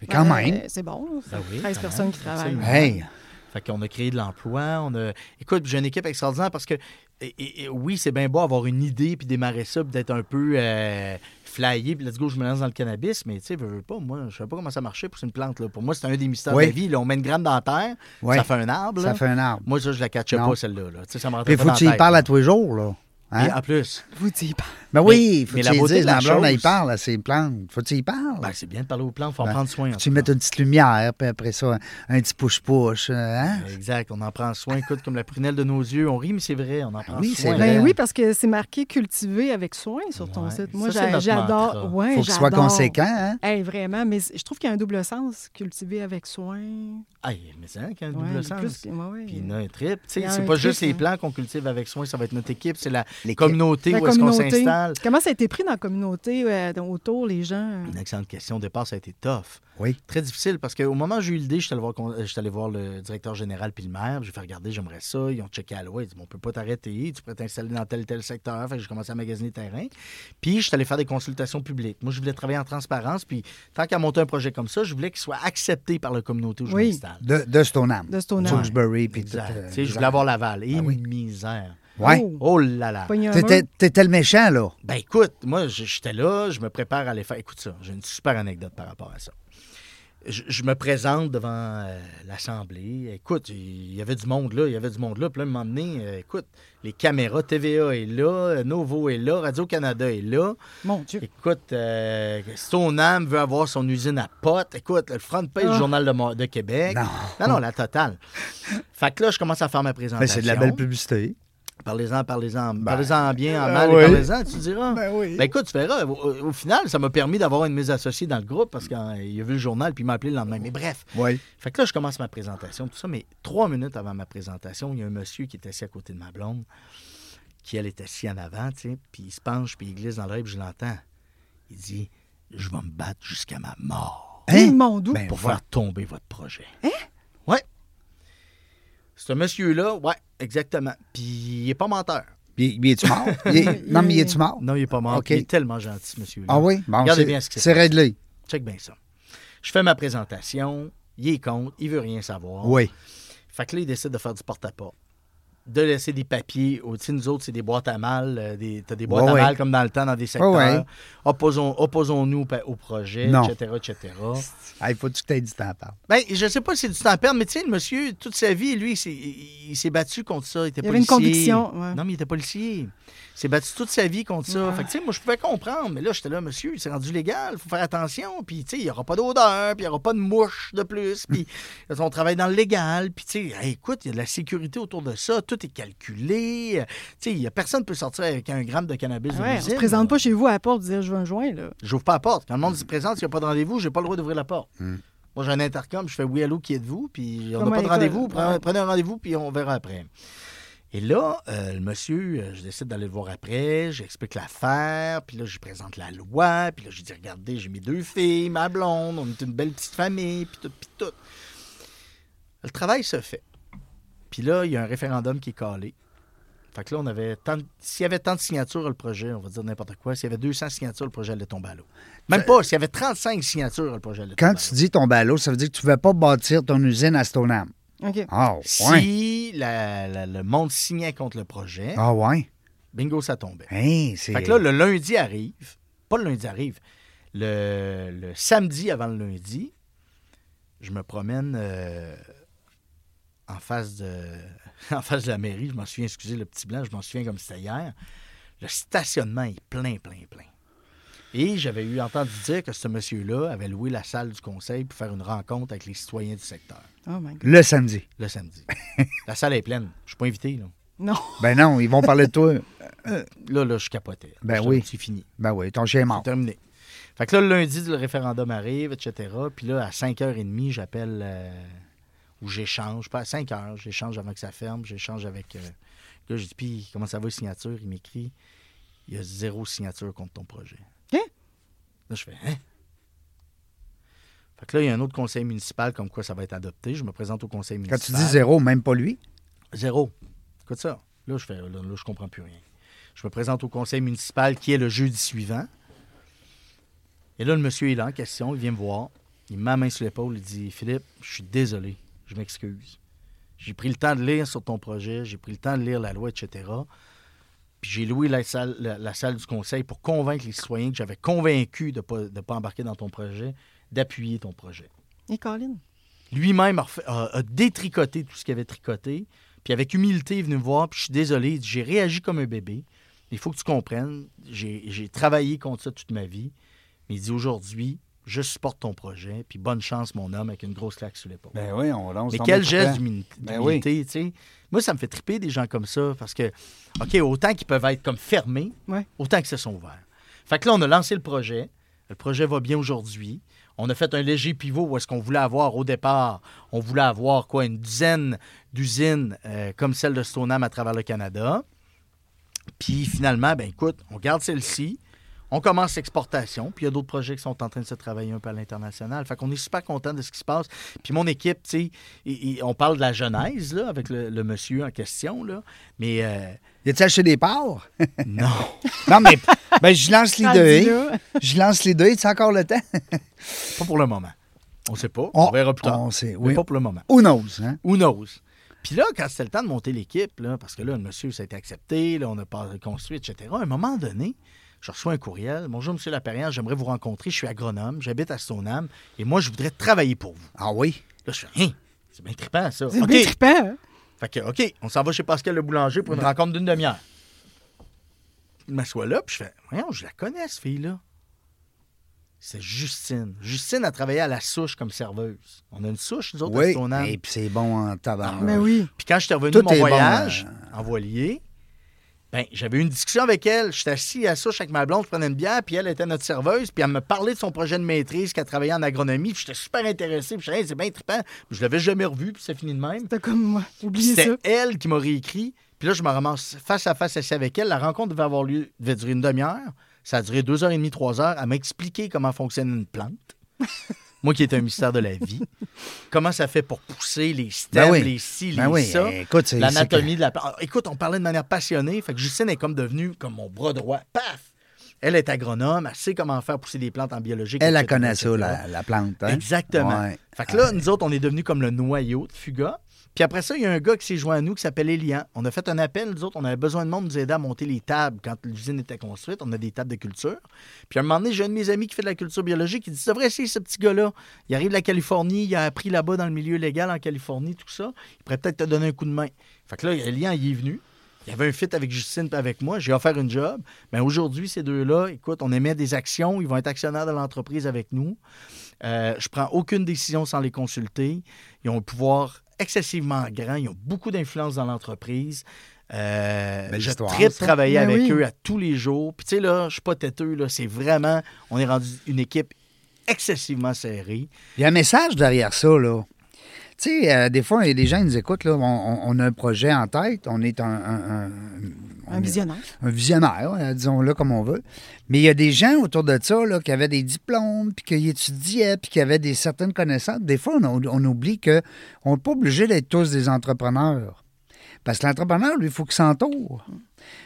Mais quand même. C'est bon. Ben oui, 13 quand personnes même, qui travaillent. Hey, Fait qu'on a créé de l'emploi. On a... Écoute, j'ai une équipe extraordinaire parce que, et- et- et oui, c'est bien beau avoir une idée puis démarrer ça, puis d'être un peu euh, flyer, puis let's go, je me lance dans le cannabis. Mais tu sais, veux, veux pas, moi, je sais pas comment ça marchait pour une plante. Là. Pour moi, c'est un des mystères Oui. de la vie. Là, on met une graine dans la terre, Oui. ça fait un arbre. Ça fait un arbre. Moi, ça, je la catchais Non. pas, celle-là. Là. Tu sais, ça me Puis pas faut dans que tu la y parles à tous les jours, là. Hein? Et en plus, Vous dites pas. Ben oui, faut mais que la tu y dises, blonde, y chose- parle à ses plantes. Faut que tu y parles. ben, c'est bien de parler aux plantes, il faut en Ben, prendre soin. tu mets une petite lumière, puis après ça, un, un petit push-push. euh, Hein? Exact, on en prend soin. Écoute, comme la prunelle de nos yeux, on rit, mais c'est vrai, on en prend Oui, c'est soin. vrai. Ben oui, parce que c'est marqué cultivé avec soin sur ton Ouais. site. Moi, j'adore. Ouais, faut que ce soit conséquent. Hein? Hey, vraiment, mais je trouve qu'il y a un double sens, cultivé avec soin. Aïe, mais c'est un qui a un Ouais, double sens. plus que- ouais, ouais. Puis il y en a un trip. Il y c'est pas trip, juste les hein. plants qu'on cultive avec soin, ça va être notre équipe, c'est la communauté où est-ce qu'on communauté. Comment ça a été pris dans la communauté, euh, autour, les gens? Une excellente question. Au départ, ça a été tough. Oui. Très difficile parce qu'au moment où j'ai eu l'idée, j'étais allé, voir, con- euh, j'étais allé voir le directeur général puis le maire. J'ai fait regarder, j'aimerais ça. Ils ont checké à l'ouest. Ils dit On peut pas t'arrêter. Tu pourrais t'installer dans tel tel secteur. Fait que j'ai commencé à magasiner terrain. Puis, je suis allé faire des consultations publiques. Moi, je voulais travailler en transparence. Puis, tant qu'à monter un projet comme ça, je voulais qu'il soit accepté par la communauté où je Oui. m'installe. De, de Stoneham. De Stoneham. Tewksbury, puis tout. Euh, Tu sais, je voulais avoir Laval. Et Ah oui. misère. Ouais. Oh, Oh là là. T'étais, t'étais le méchant, là. Ben écoute, moi, j'étais là, je me prépare à aller faire. Écoute ça, j'ai une super anecdote par rapport à ça. Je, je me présente devant euh, l'Assemblée. Écoute, il y avait du monde là, il y avait du monde là. Puis là, à un moment donné, euh, écoute, les caméras, TVA est là, Novo est là, Radio-Canada est là. Mon Dieu. Écoute, euh, Stoneham veut avoir son usine à potes. Écoute, le front page du Ah. Journal de, de Québec. Non. non, non, la totale. fait que là, je commence à faire ma présentation. Ben, c'est de la belle publicité. Parlez-en, parlez-en, Ben, parlez-en bien, en euh, mal, oui. et parlez-en, tu diras. Ben oui. Ben écoute, tu verras. Au, au final, ça m'a permis d'avoir une de mes associés dans le groupe parce qu'il a vu le journal puis il m'a appelé le lendemain. Mais bref. Oui. Fait que là, je commence ma présentation, tout ça. Mais trois minutes avant ma présentation, il y a un monsieur qui est assis à côté de ma blonde, qui, elle, est assis en avant, tu sais, puis il se penche, puis il glisse dans l'oreille, puis je l'entends. Il dit Je vais me battre jusqu'à ma mort Hein? Mon doux. Ben, pour voilà. faire tomber votre projet. Hein? Ouais. Ce monsieur-là, ouais, exactement. Puis il est pas menteur. Il, il est-tu mort? Il est- non, mais il est-tu mort? Non, il est pas mort. Puis Il est tellement gentil, ce monsieur-là. Ah oui? Bon, Regardez bien ce qui s'est C'est réglé. Check bien ça. Je fais ma présentation, il est contre, il veut rien savoir. Oui. Fait que là, il décide de faire du porte-à-porte. De laisser des papiers. au- Tu sais, nous autres, c'est des boîtes à mal. euh, des, t'as des boîtes Ouais, à ouais. mal comme dans le temps dans des secteurs. Ouais, ouais. Opposons, opposons-nous au projet, Non. etc., etc. Ah, il faut que tu t'aies du temps à parler. Ben, je sais pas si c'est du temps à perdre, mais tu sais, le monsieur, toute sa vie, lui, il s'est- il, il s'est battu contre ça. Il était Il y avait une policier. conviction, ouais. Non, mais il était policier. Il s'est battu toute sa vie contre ça. Ouais. Fait que, tu sais, moi, je pouvais comprendre, mais là, j'étais là, monsieur, il s'est rendu légal, il faut faire attention. Puis, tu sais, il n'y aura pas d'odeur, puis il n'y aura pas de mouche de plus. Puis, on travaille dans le légal. Puis, tu sais, hey, écoute, il y a de la sécurité autour de ça. Tout est calculé. Tu sais, a personne ne peut sortir avec un gramme de cannabis de Ouais, on se présente là. pas chez vous à la porte dire je veux un joint, là. J'ouvre pas la porte. Quand le monde se présente, s'il n'y a pas de rendez-vous, j'ai pas le droit d'ouvrir la porte. Hmm. Moi, j'ai un intercom, je fais oui, allô, qui êtes-vous? Puis on n'a pas de rendez-vous, prenez un rendez-vous, puis on verra après. Et là, euh, le monsieur, euh, je décide d'aller le voir après, j'explique l'affaire, puis là, je présente la loi, puis là, je dis, regardez, j'ai mes deux filles, ma blonde, on est une belle petite famille, puis tout, puis tout. Le travail se fait. Puis là, il y a un référendum qui est calé. Fait que là, on avait tant de- s'il y avait tant de signatures, le projet, on va dire n'importe quoi, s'il y avait 200 signatures, le projet allait tomber à l'eau. Même pas, s'il y avait 35 signatures, le projet allait Quand tomber à tu l'eau. dis tomber à l'eau, ça veut dire que tu ne vas pas bâtir ton usine à Stoneham. OK. Ah, ouais. Si la- la- le monde signait contre le projet, Ah, ouais. bingo, ça tombait. Hein, c'est... Fait que là, le lundi arrive, pas le lundi arrive, le, le samedi avant le lundi, je me promène euh, en, face de, en face de la mairie. Je m'en souviens, excusez le petit blanc, je m'en souviens comme c'était hier. Le stationnement est plein, plein, plein. Et j'avais eu entendu dire que ce monsieur-là avait loué la salle du conseil pour faire une rencontre avec les citoyens du secteur Oh my God. Le samedi. le samedi. la salle est pleine. Je suis pas invité, là. Non. Ben non, ils vont parler de toi. Là, là, je capotais. Ben oui. C'est fini. Ben oui, ton chien est mort. terminé. Fait que là, le lundi, le référendum arrive, etc. Puis là, à 5h30, j'appelle euh, ou j'échange. Pas à 5h, j'échange avant que ça ferme. J'échange avec. euh, là, je dis, puis comment ça va, les signatures? Il m'écrit, il y a zéro signature contre ton projet. Hein? Là, je fais, hein? Fait que là, il y a un autre conseil municipal comme quoi ça va être adopté. Je me présente au conseil Quand municipal. tu dis zéro, même pas lui? Zéro. Écoute ça. Là, je fais, là, là, je comprends plus rien. Je me présente au conseil municipal qui est le jeudi suivant. Et là, le monsieur est là en question, il vient me voir. Il la main sur l'épaule, il dit Philippe, je suis désolé, je m'excuse. J'ai pris le temps de lire sur ton projet, j'ai pris le temps de lire la loi, etc. Puis j'ai loué la salle, la, la salle du conseil pour convaincre les citoyens que j'avais convaincu de ne pas, de pas embarquer dans ton projet, d'appuyer ton projet. Et Colin? Lui-même a, refait- a- a détricoté tout ce qu'il avait tricoté. Puis avec humilité, il est venu me voir. Puis je suis désolé, il dit, j'ai réagi comme un bébé. Il faut que tu comprennes. J'ai j'ai travaillé contre ça toute ma vie. Mais il dit aujourd'hui, je supporte ton projet. Puis bonne chance, mon homme, avec une grosse claque sur l'épaule. Ben oui, on lance. Mais quel geste d'humilité, Ben oui. d'humilité, tu sais. Moi, ça me fait triper des gens comme ça parce que, OK, autant qu'ils peuvent être comme fermés, Ouais. autant qu'ils se sont ouverts. Fait que là, on a lancé le projet. Le projet va bien aujourd'hui. On a fait un léger pivot où est-ce qu'on voulait avoir au départ, on voulait avoir quoi, une dizaine d'usines euh, comme celle de Stoneham à travers le Canada. Puis finalement, ben écoute, on garde celle-ci. On commence l'exportation, puis il y a d'autres projets qui sont en train de se travailler un peu à l'international. Fait qu'on est super content de ce qui se passe. Puis mon équipe, tu sais, il- il- on parle de la genèse, là, avec le, le monsieur en question, là. Mais euh, Y a-tu acheté des parts? non. non, mais ben, je lance les Rendu deux. là. Je lance les deux. Tu encore le temps? Pas pour le moment. On sait pas. On, On- verra plus tard. on sait, Mais oui. pas pour le moment. Who knows, hein? Who knows? Puis là, quand c'était le temps de monter l'équipe, là, parce que là, le monsieur, ça a été accepté, là, on a pas construit, etc. À un moment donné, je reçois un courriel. Bonjour, monsieur Laperrière, j'aimerais vous rencontrer. Je suis agronome, j'habite à Stoneham et moi, je voudrais travailler pour vous. Ah oui? Là, je fais, hein, c'est bien trippant, ça. C'est bien trippant, hein? Fait que, OK, on s'en va chez Pascal le boulanger pour une rencontre d'une demi-heure. Je m'assois là, puis je fais, voyons, je la connais, cette fille-là. C'est Justine. Justine a travaillé à la souche comme serveuse. On a une souche, nous autres, à. Stoneham. Et puis c'est bon en tabarnak. Mais oui. Puis quand j'étais revenu Tout de mon bon, voyage euh. en voilier, ben, j'avais une discussion avec elle. J'étais assis à souche avec ma blonde, je prenais une bière, puis elle était notre serveuse, puis elle me parlait de son projet de maîtrise qu'elle travaillait en agronomie, puis j'étais super intéressé, puis je disais, Hey, c'est bien trippant. Puis je l'avais jamais revu, puis c'est fini de même. T'as comme moi. Oubliez ça. C'était elle qui m'a réécrit. Puis là, je me ramasse face à face assis avec elle. La rencontre devait avoir lieu, devait durer une demi-heure. Ça a duré deux heures et demie, trois heures. Elle m'a expliqué comment fonctionne une plante. Moi qui est un mystère de la vie. Comment ça fait pour pousser les stems, Ben oui. les ci, les Ben oui, ça? écoute, c'est- L'anatomie de la plante. Ah, Écoute, on parlait de manière passionnée. Fait que Justine est comme devenue comme mon bras droit. Paf! Elle est agronome. Elle sait comment faire pousser des plantes en biologique. Elle, etc., connaît ça, la, la plante. Hein? Exactement. Ouais. Fait que là, nous autres, on est devenus comme le noyau de Fuga. Puis après ça, il y a un gars qui s'est joint à nous qui s'appelle Elian. On a fait un appel, nous autres, on avait besoin de monde nous aider à monter les tables quand l'usine était construite. On a des tables de culture. Puis à un moment donné, j'ai un de mes amis qui fait de la culture biologique qui dit Tu devrais essayer ce petit gars-là. Il arrive de la Californie, il a appris là-bas dans le milieu légal en Californie, tout ça. Il pourrait peut-être te donner un coup de main. Fait que là, Elian, il est venu. Il y avait un fit avec Justine et avec moi. J'ai offert une job. Mais aujourd'hui, ces deux-là, écoute, on émet des actions. Ils vont être actionnaires de l'entreprise avec nous. Euh, je prends aucune décision sans les consulter. Ils ont un pouvoir excessivement grand. Ils ont beaucoup d'influence dans l'entreprise. Euh, je tripe travailler Ben avec oui. eux à tous les jours. Puis tu sais, là, je suis pas têteux. Là, c'est vraiment... On est rendu une équipe excessivement serrée. Il y a un message derrière ça, là. Tu sais, euh, des fois, il y a des gens qui nous écoutent, là, on, a un projet en tête, on est un, un- un- on Un est- visionnaire. un visionnaire, euh, disons-le comme on veut. Mais il y a des gens autour de ça là, qui avaient des diplômes, puis qui étudiaient, puis qui avaient des certaines connaissances. Des fois, on, on oublie qu'on n'est pas obligé d'être tous des entrepreneurs. Parce que l'entrepreneur, lui, il faut qu'il s'entoure.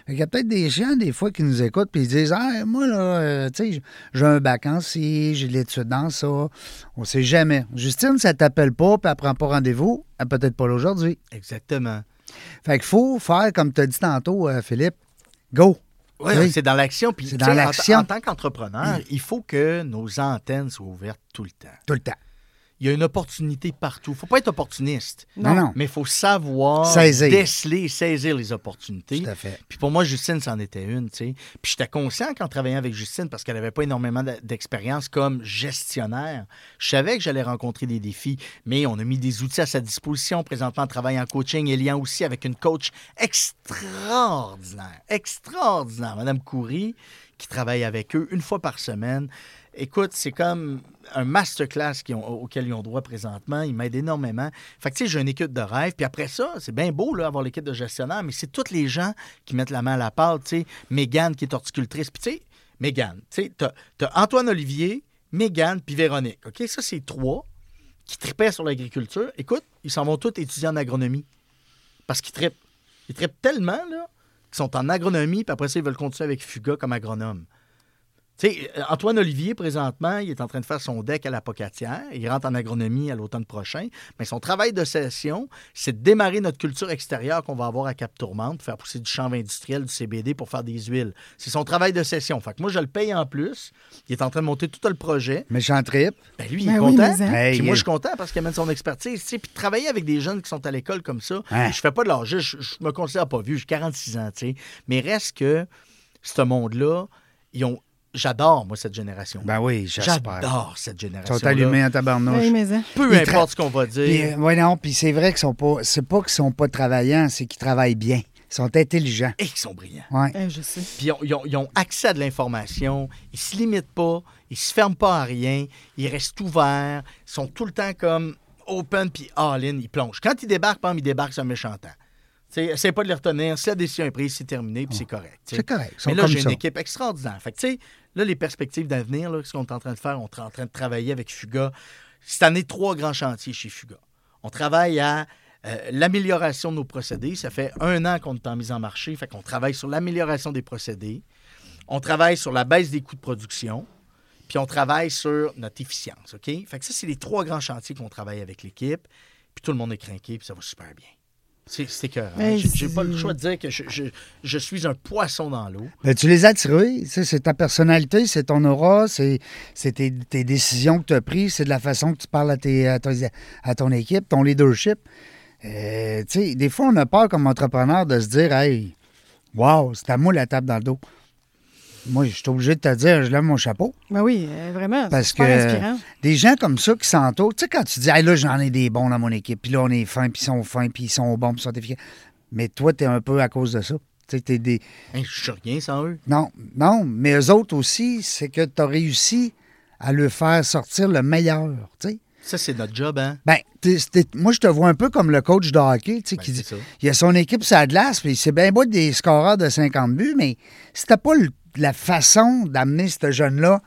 Qu'il y a peut-être des gens, des fois, qui nous écoutent puis ils disent Ah, moi, là, euh, tu sais, j'ai un bac en ci, j'ai de l'étude dans ça. On sait jamais. Justine, ça t'appelle pas, puis elle prend pas rendez-vous, elle peut être pas là aujourd'hui. Exactement. Fait qu'il faut faire, comme tu as dit tantôt, euh, Philippe, go. Oui. c'est dans l'action. Puis, dans en- l'action. En, tant qu'entrepreneur, il faut que nos antennes soient ouvertes tout le temps. Tout le temps. Il y a une opportunité partout. Il ne faut pas être opportuniste. Non, non. Mais il faut savoir Saisir. déceler, saisir les opportunités. Tout à fait. Puis pour moi, Justine, c'en était une, tu sais. Puis j'étais conscient qu'en travaillant avec Justine, parce qu'elle n'avait pas énormément de- d'expérience comme gestionnaire, je savais que j'allais rencontrer des défis, mais on a mis des outils à sa disposition. Présentement, elle travaille en coaching et lien aussi avec une coach extraordinaire, extraordinaire, Madame Coury, qui travaille avec eux une fois par semaine. Écoute, c'est comme un masterclass auquel ils ont droit présentement. Ils m'aident énormément. Fait que, tu sais, j'ai une équipe de rêve. Puis après ça, c'est bien beau, là, avoir l'équipe de gestionnaire, mais c'est tous les gens qui mettent la main à la pâte. Tu sais, Mégane, qui est horticultrice. Puis, tu sais, Mégane, tu sais, t'as, Antoine Olivier, Mégane, puis Véronique. OK? Ça, c'est trois qui tripaient sur l'agriculture. Écoute, ils s'en vont tous étudier en agronomie. Parce qu'ils trippent. Ils trippent tellement, là, qu'ils sont en agronomie, puis après ça, ils veulent continuer avec Fuga comme agronome. Sais, euh, Antoine Olivier, présentement, il est en train de faire son deck à la Pocatière. Il rentre en agronomie à l'automne prochain. Mais son travail de session, c'est de démarrer notre culture extérieure qu'on va avoir à Cap Tourmente, pour faire pousser du chanvre industriel, du CBD pour faire des huiles. C'est son travail de session. Fait que moi, je le paye en plus. Il est en train de monter tout le projet. Méchant trip. Ben lui, il Ben est oui, content. mais hein. Hey, Puis moi, je suis content parce qu'il amène son expertise. tu sais. Puis travailler avec des jeunes qui sont à l'école comme ça, Hein? je fais pas de l'âge. Je, je me considère pas vieux. J'ai 46 ans, tu sais. Mais reste que ce monde-là, ils ont. J'adore, moi, cette génération. Ben oui, j'espère. J'adore cette Ils génération. sont allumés en tabarnouche. Oui, mais hein. Peu Ils importe ce qu'on va dire. euh, ouais, non, puis c'est vrai qu'ils sont pas. C'est pas qu'ils sont pas travaillants, c'est qu'ils travaillent bien. Ils sont intelligents. Et ils sont brillants. Ouais. Eh, je sais. Puis ils ont, ils ont- ils ont accès à de l'information. Ils se limitent pas. Ils se ferment pas à rien. Ils restent ouverts. Ils sont tout le temps comme open puis all-in. Ils plongent. Quand ils débarquent, par exemple, ils débarquent sur un méchant temps. Essaye pas de les retenir. Si la décision est prise, c'est terminé puis c'est correct. C'est correct. Mais là, j'ai une équipe extraordinaire. Fait que, tu sais, là, les perspectives d'avenir, ce qu'on est en train de faire, on est en train de travailler avec Fuga. Cette année, trois grands chantiers chez Fuga. On travaille à euh, l'amélioration de nos procédés. Ça fait un an qu'on est en mise en marché. Fait qu'on travaille sur l'amélioration des procédés. On travaille sur la baisse des coûts de production. Puis on travaille sur notre efficience. OK? Fait que ça, c'est les trois grands chantiers qu'on travaille avec l'équipe. Puis tout le monde est craqué, puis ça va super bien. C'est écœurant. Hey, J'ai pas le choix de dire que je, je- je suis un poisson dans l'eau. Ben, tu les as tirés. C'est ta personnalité, c'est ton aura, c'est tes, tes décisions que tu as prises, c'est de la façon que tu parles à, tes, à, ton, à ton équipe, ton leadership. Euh, des fois, on a peur comme entrepreneur de se dire Hey, wow, c'est à moi la table dans le dos. Moi, je suis obligé de te dire, je lève mon chapeau. Ben oui, euh, vraiment. Parce que- inspirant. Des gens comme ça qui s'entourent, tu sais, quand tu dis, hey, là, j'en ai des bons dans mon équipe, puis là, on est fins, puis ils sont fins, puis ils sont bons, puis ils sont efficaces. Mais toi, tu es un peu à cause de ça. Tu sais, t'es des. Hein, je suis rien sans eux. Non, non, mais eux autres aussi, c'est que tu as réussi à le faire sortir le meilleur, tu sais. Ça, c'est notre job, hein? Ben, t'es- t'es- moi, je te vois un peu comme le coach de hockey, tu sais, Ben, qui dit, c'est ça. il a son équipe sur la glace, puis c'est bien beau des scoreurs de 50 buts, mais c'était pas le- la façon d'amener ce jeune-là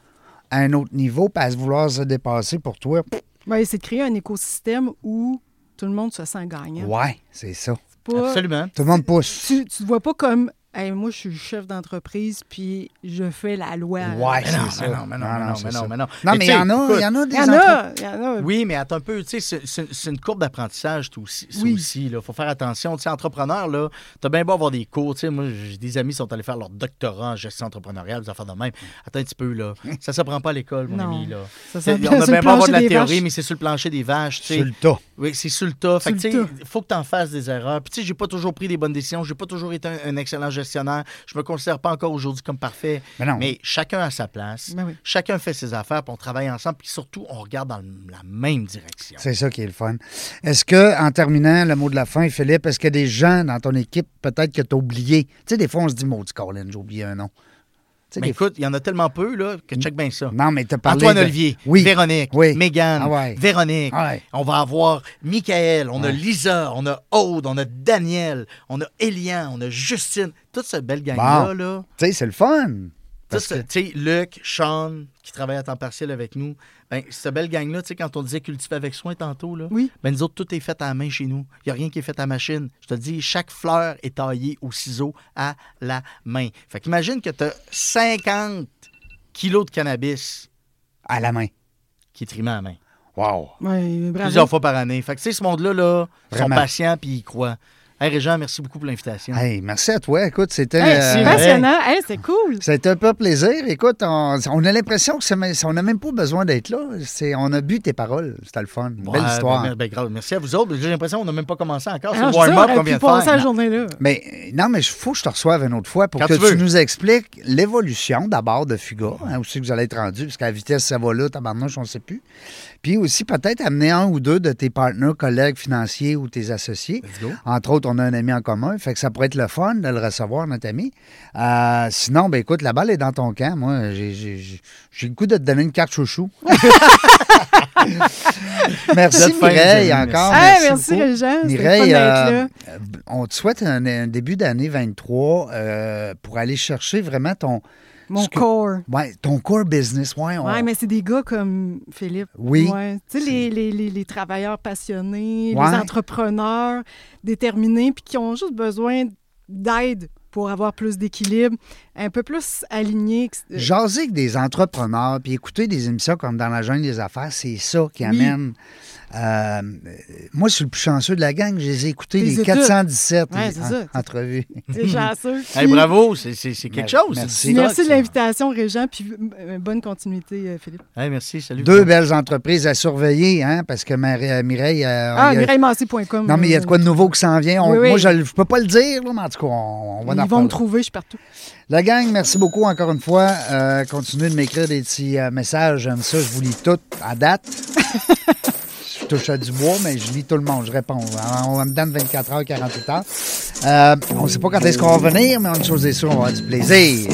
à un autre niveau, puis à se vouloir se dépasser pour toi. Ben, c'est de créer un écosystème où tout le monde se sent gagnant. Ouais, c'est ça. Pas- Absolument. Tout le monde pousse. tu, tu te vois pas comme Hey, moi, je suis chef d'entreprise, puis je fais la loi. Ouais, Mais non, c'est mais ça. non, mais non, mais non, c'est mais non, mais non. Non, Mais il y en a, il y en a Il des y en entreprises. a, il y en a. Oui, mais attends un peu, tu sais, c'est- une courbe d'apprentissage, tout aussi. ça Oui. aussi, là. faut faire attention. Tu sais, entrepreneur, là, t'as bien beau avoir des cours. Tu sais, moi, j'ai des amis qui sont allés faire leur doctorat en gestion entrepreneuriale, des affaires de même. Attends un petit peu, là. Ça s'apprend pas à l'école, mon Non. ami, là. Ça on a bien beau avoir de la théorie, vaches. mais c'est sur le plancher des vaches, tu sais. Sur le tas. Oui, c'est sur le tas. Fait que, faut que tu en fasses des erreurs. Puis, tu sais, j'ai pas toujours pris des bonnes décisions. J'ai pas toujours été un, un excellent gestionnaire. Je me considère pas encore aujourd'hui comme parfait. Mais non. Mais chacun a sa place. Ben oui. Chacun fait ses affaires, puis on travaille ensemble. Puis surtout, on regarde dans la même direction. C'est ça qui est le fun. Est-ce que, en terminant le mot de la fin, Philippe, est-ce qu'il y a des gens dans ton équipe peut-être que tu as oublié? Tu sais, des fois, on se dit, maudit Colin, j'ai oublié un nom. Mais écoute, il y en a tellement peu là, que check bien ça. Non, mais tu as parlé. Antoine de- Olivier, Oui. Véronique, Oui. Mégane, Ah ouais. Véronique. Ouais. On va avoir Michael, on a. Lisa, on a Aude, on a Daniel, on a Elian, on a Justine. Toute cette belle gang-là, Bon. là. Tu sais, c'est le fun. Tu sais, Luc, Sean, qui travaille à temps partiel avec nous, ben, cette belle gang-là, tu sais, quand on disait cultiver avec soin tantôt, là, Oui. ben, nous autres, tout est fait à la main chez nous. Il n'y a rien qui est fait à la machine. Je te dis, chaque fleur est taillée au ciseau à la main. Fait qu'imagine que tu as 50 kilos de cannabis À la main. qui est trimé à la main. Wow. Ouais. Plusieurs fois par année. Fait que, tu sais, ce monde-là, là, sont Vraiment. patients puis ils croient. Hey, Régent, merci beaucoup pour l'invitation. Hey, merci à toi. Écoute, c'était. Hey, euh, c'est vrai. passionnant. Hey, c'est cool. C'était un peu plaisir. Écoute, on, on a l'impression que c'est- on n'a même pas besoin d'être là. C'est, on a bu tes paroles. C'était le fun. Belle histoire. ben, ben, grave. merci à vous autres. J'ai l'impression qu'on n'a même pas commencé encore. C'est sais, on warm-up qu'on pu vient de passer faire. la journée-là. Mais euh, non, mais il faut que je te reçoive une autre fois pour Quand que tu nous expliques l'évolution d'abord de Fuga, hein, où c'est que vous allez être rendu, parce qu'à la vitesse ça va là, tabarnouche, on ne sait plus. Puis aussi peut-être amener un ou deux de tes partenaires, collègues financiers ou tes associés. Entre autres, on a un ami en commun, fait que ça pourrait être le fun de le recevoir, notre ami. Euh, sinon, ben écoute, la balle est dans ton camp. Moi, j'ai, le coup de te donner une carte chouchou. merci Mireille encore. Hey, merci merci, Mireille, d'être euh, là. euh, on te souhaite un, un début d'année 23 euh, pour aller chercher vraiment ton, Mon que- corps. ouais, ton core business. Ouais, on- Oui, mais c'est des gars comme Philippe. Oui. Ouais. Tu sais, les, les, les, les travailleurs passionnés, Ouais. les entrepreneurs déterminés, puis qui ont juste besoin d'aide pour avoir plus d'équilibre. un peu plus alignée. que- euh, Jaser avec des entrepreneurs, puis écouter des émissions comme Dans la jungle des affaires, c'est ça qui amène. Euh, moi, je suis le plus chanceux de la gang. Je les ai écoutés, Les les études. 417 Ouais, c'est en- ça. entrevues. C'est chanceux. Hey, bravo, c'est c'est- c'est quelque chose. merci. Merci de l'invitation, Régent, puis euh, bonne continuité, euh, Philippe. Hey, merci, salut. Deux belles entreprises à surveiller, hein, parce que Marie- Mireille. euh, Ah, mireillemassé.com. Non, mais il y a de quoi de nouveau qui s'en vient. On- Oui, oui. Moi, je ne peux pas le dire, là, mais en tout cas, on, on va en Ils vont me trouver, je suis partout. La gang, merci beaucoup encore une fois. Euh, continuez de m'écrire des petits euh, messages. J'aime ça. Je vous lis tout à date. je touche à du bois, mais je lis tout le monde. Je réponds. On me donne 24 heures, 48 heures. Euh, on ne sait pas quand est-ce qu'on va venir, mais chose est sûre, on va avoir du plaisir.